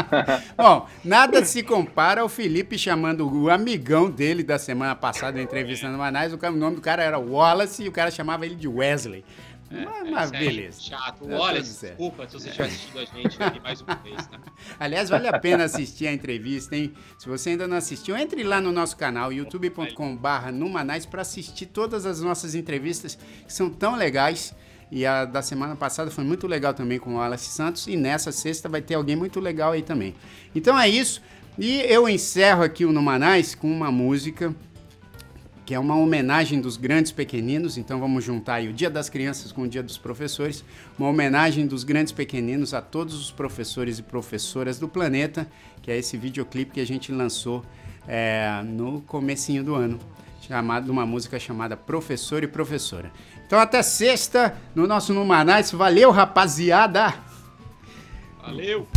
Bom, nada se compara ao Felipe chamando o amigão dele da semana passada, na entrevista no Manais. O nome do cara era Wallace e o cara chamava ele de Wesley. É, mas, mas beleza. Chato. Tá Olha, desculpa se você estiver assistindo a gente aqui mais uma vez, tá? Aliás, vale a pena assistir a entrevista, hein? Se você ainda não assistiu, entre lá no nosso canal, youtube.com/barra Numanais, para assistir todas as nossas entrevistas que são tão legais. E a da semana passada foi muito legal também com o Wallace Santos. E nessa sexta vai ter alguém muito legal aí também. Então é isso. E eu encerro aqui o Numanais com uma música que é uma homenagem dos grandes pequeninos. Então vamos juntar aí o Dia das Crianças com o Dia dos Professores, uma homenagem dos grandes pequeninos a todos os professores e professoras do planeta, que é esse videoclipe que a gente lançou é, no comecinho do ano, chamado uma música chamada Professor e Professora. Então até sexta no nosso Numanais. Valeu, rapaziada! Valeu!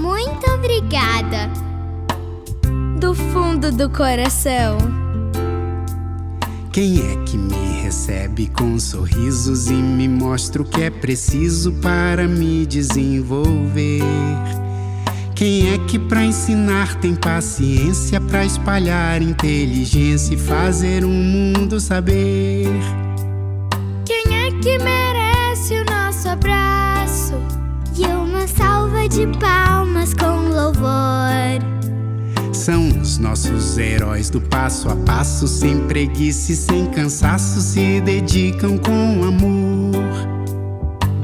Muito obrigada! Do fundo do coração. Quem é que me recebe com sorrisos e me mostra o que é preciso para me desenvolver? Quem é que para ensinar tem paciência para espalhar inteligência e fazer o mundo saber? Quem é que merece o nosso abraço e uma salva de palmas com louvor? São os nossos heróis do passo a passo, sem preguiça e sem cansaço, se dedicam com amor.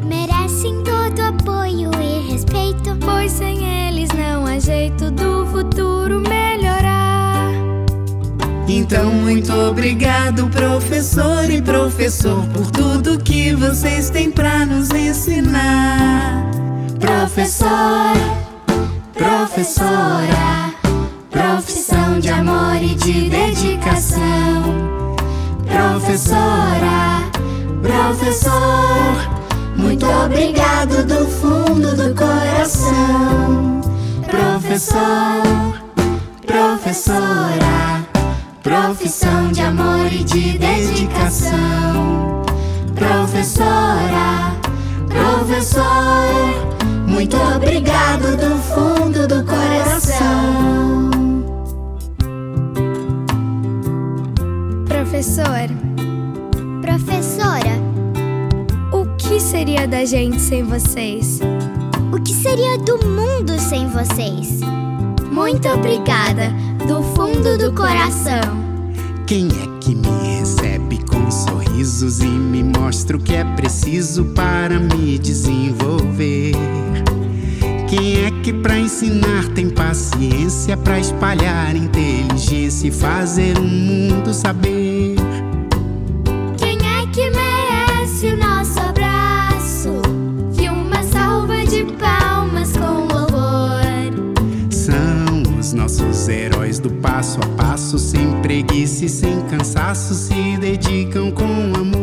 Merecem todo apoio e respeito, pois sem eles não há jeito do futuro melhorar. Então, muito obrigado, professor e professor, por tudo que vocês têm pra nos ensinar. Professor, professora. Profissão de amor e de dedicação. Professora, professor, muito obrigado do fundo do coração. Professor, professora, profissão de amor e de dedicação. Professora, professor, muito obrigado do fundo Professor. Professora. O que seria da gente sem vocês? O que seria do mundo sem vocês? Muito obrigada, do fundo do coração. Quem é que me recebe com sorrisos e me mostra o que é preciso para me desenvolver? Quem é que pra ensinar tem paciência pra espalhar inteligência e fazer o mundo saber? Passo a passo, sem preguiça e sem cansaço, se dedicam com amor.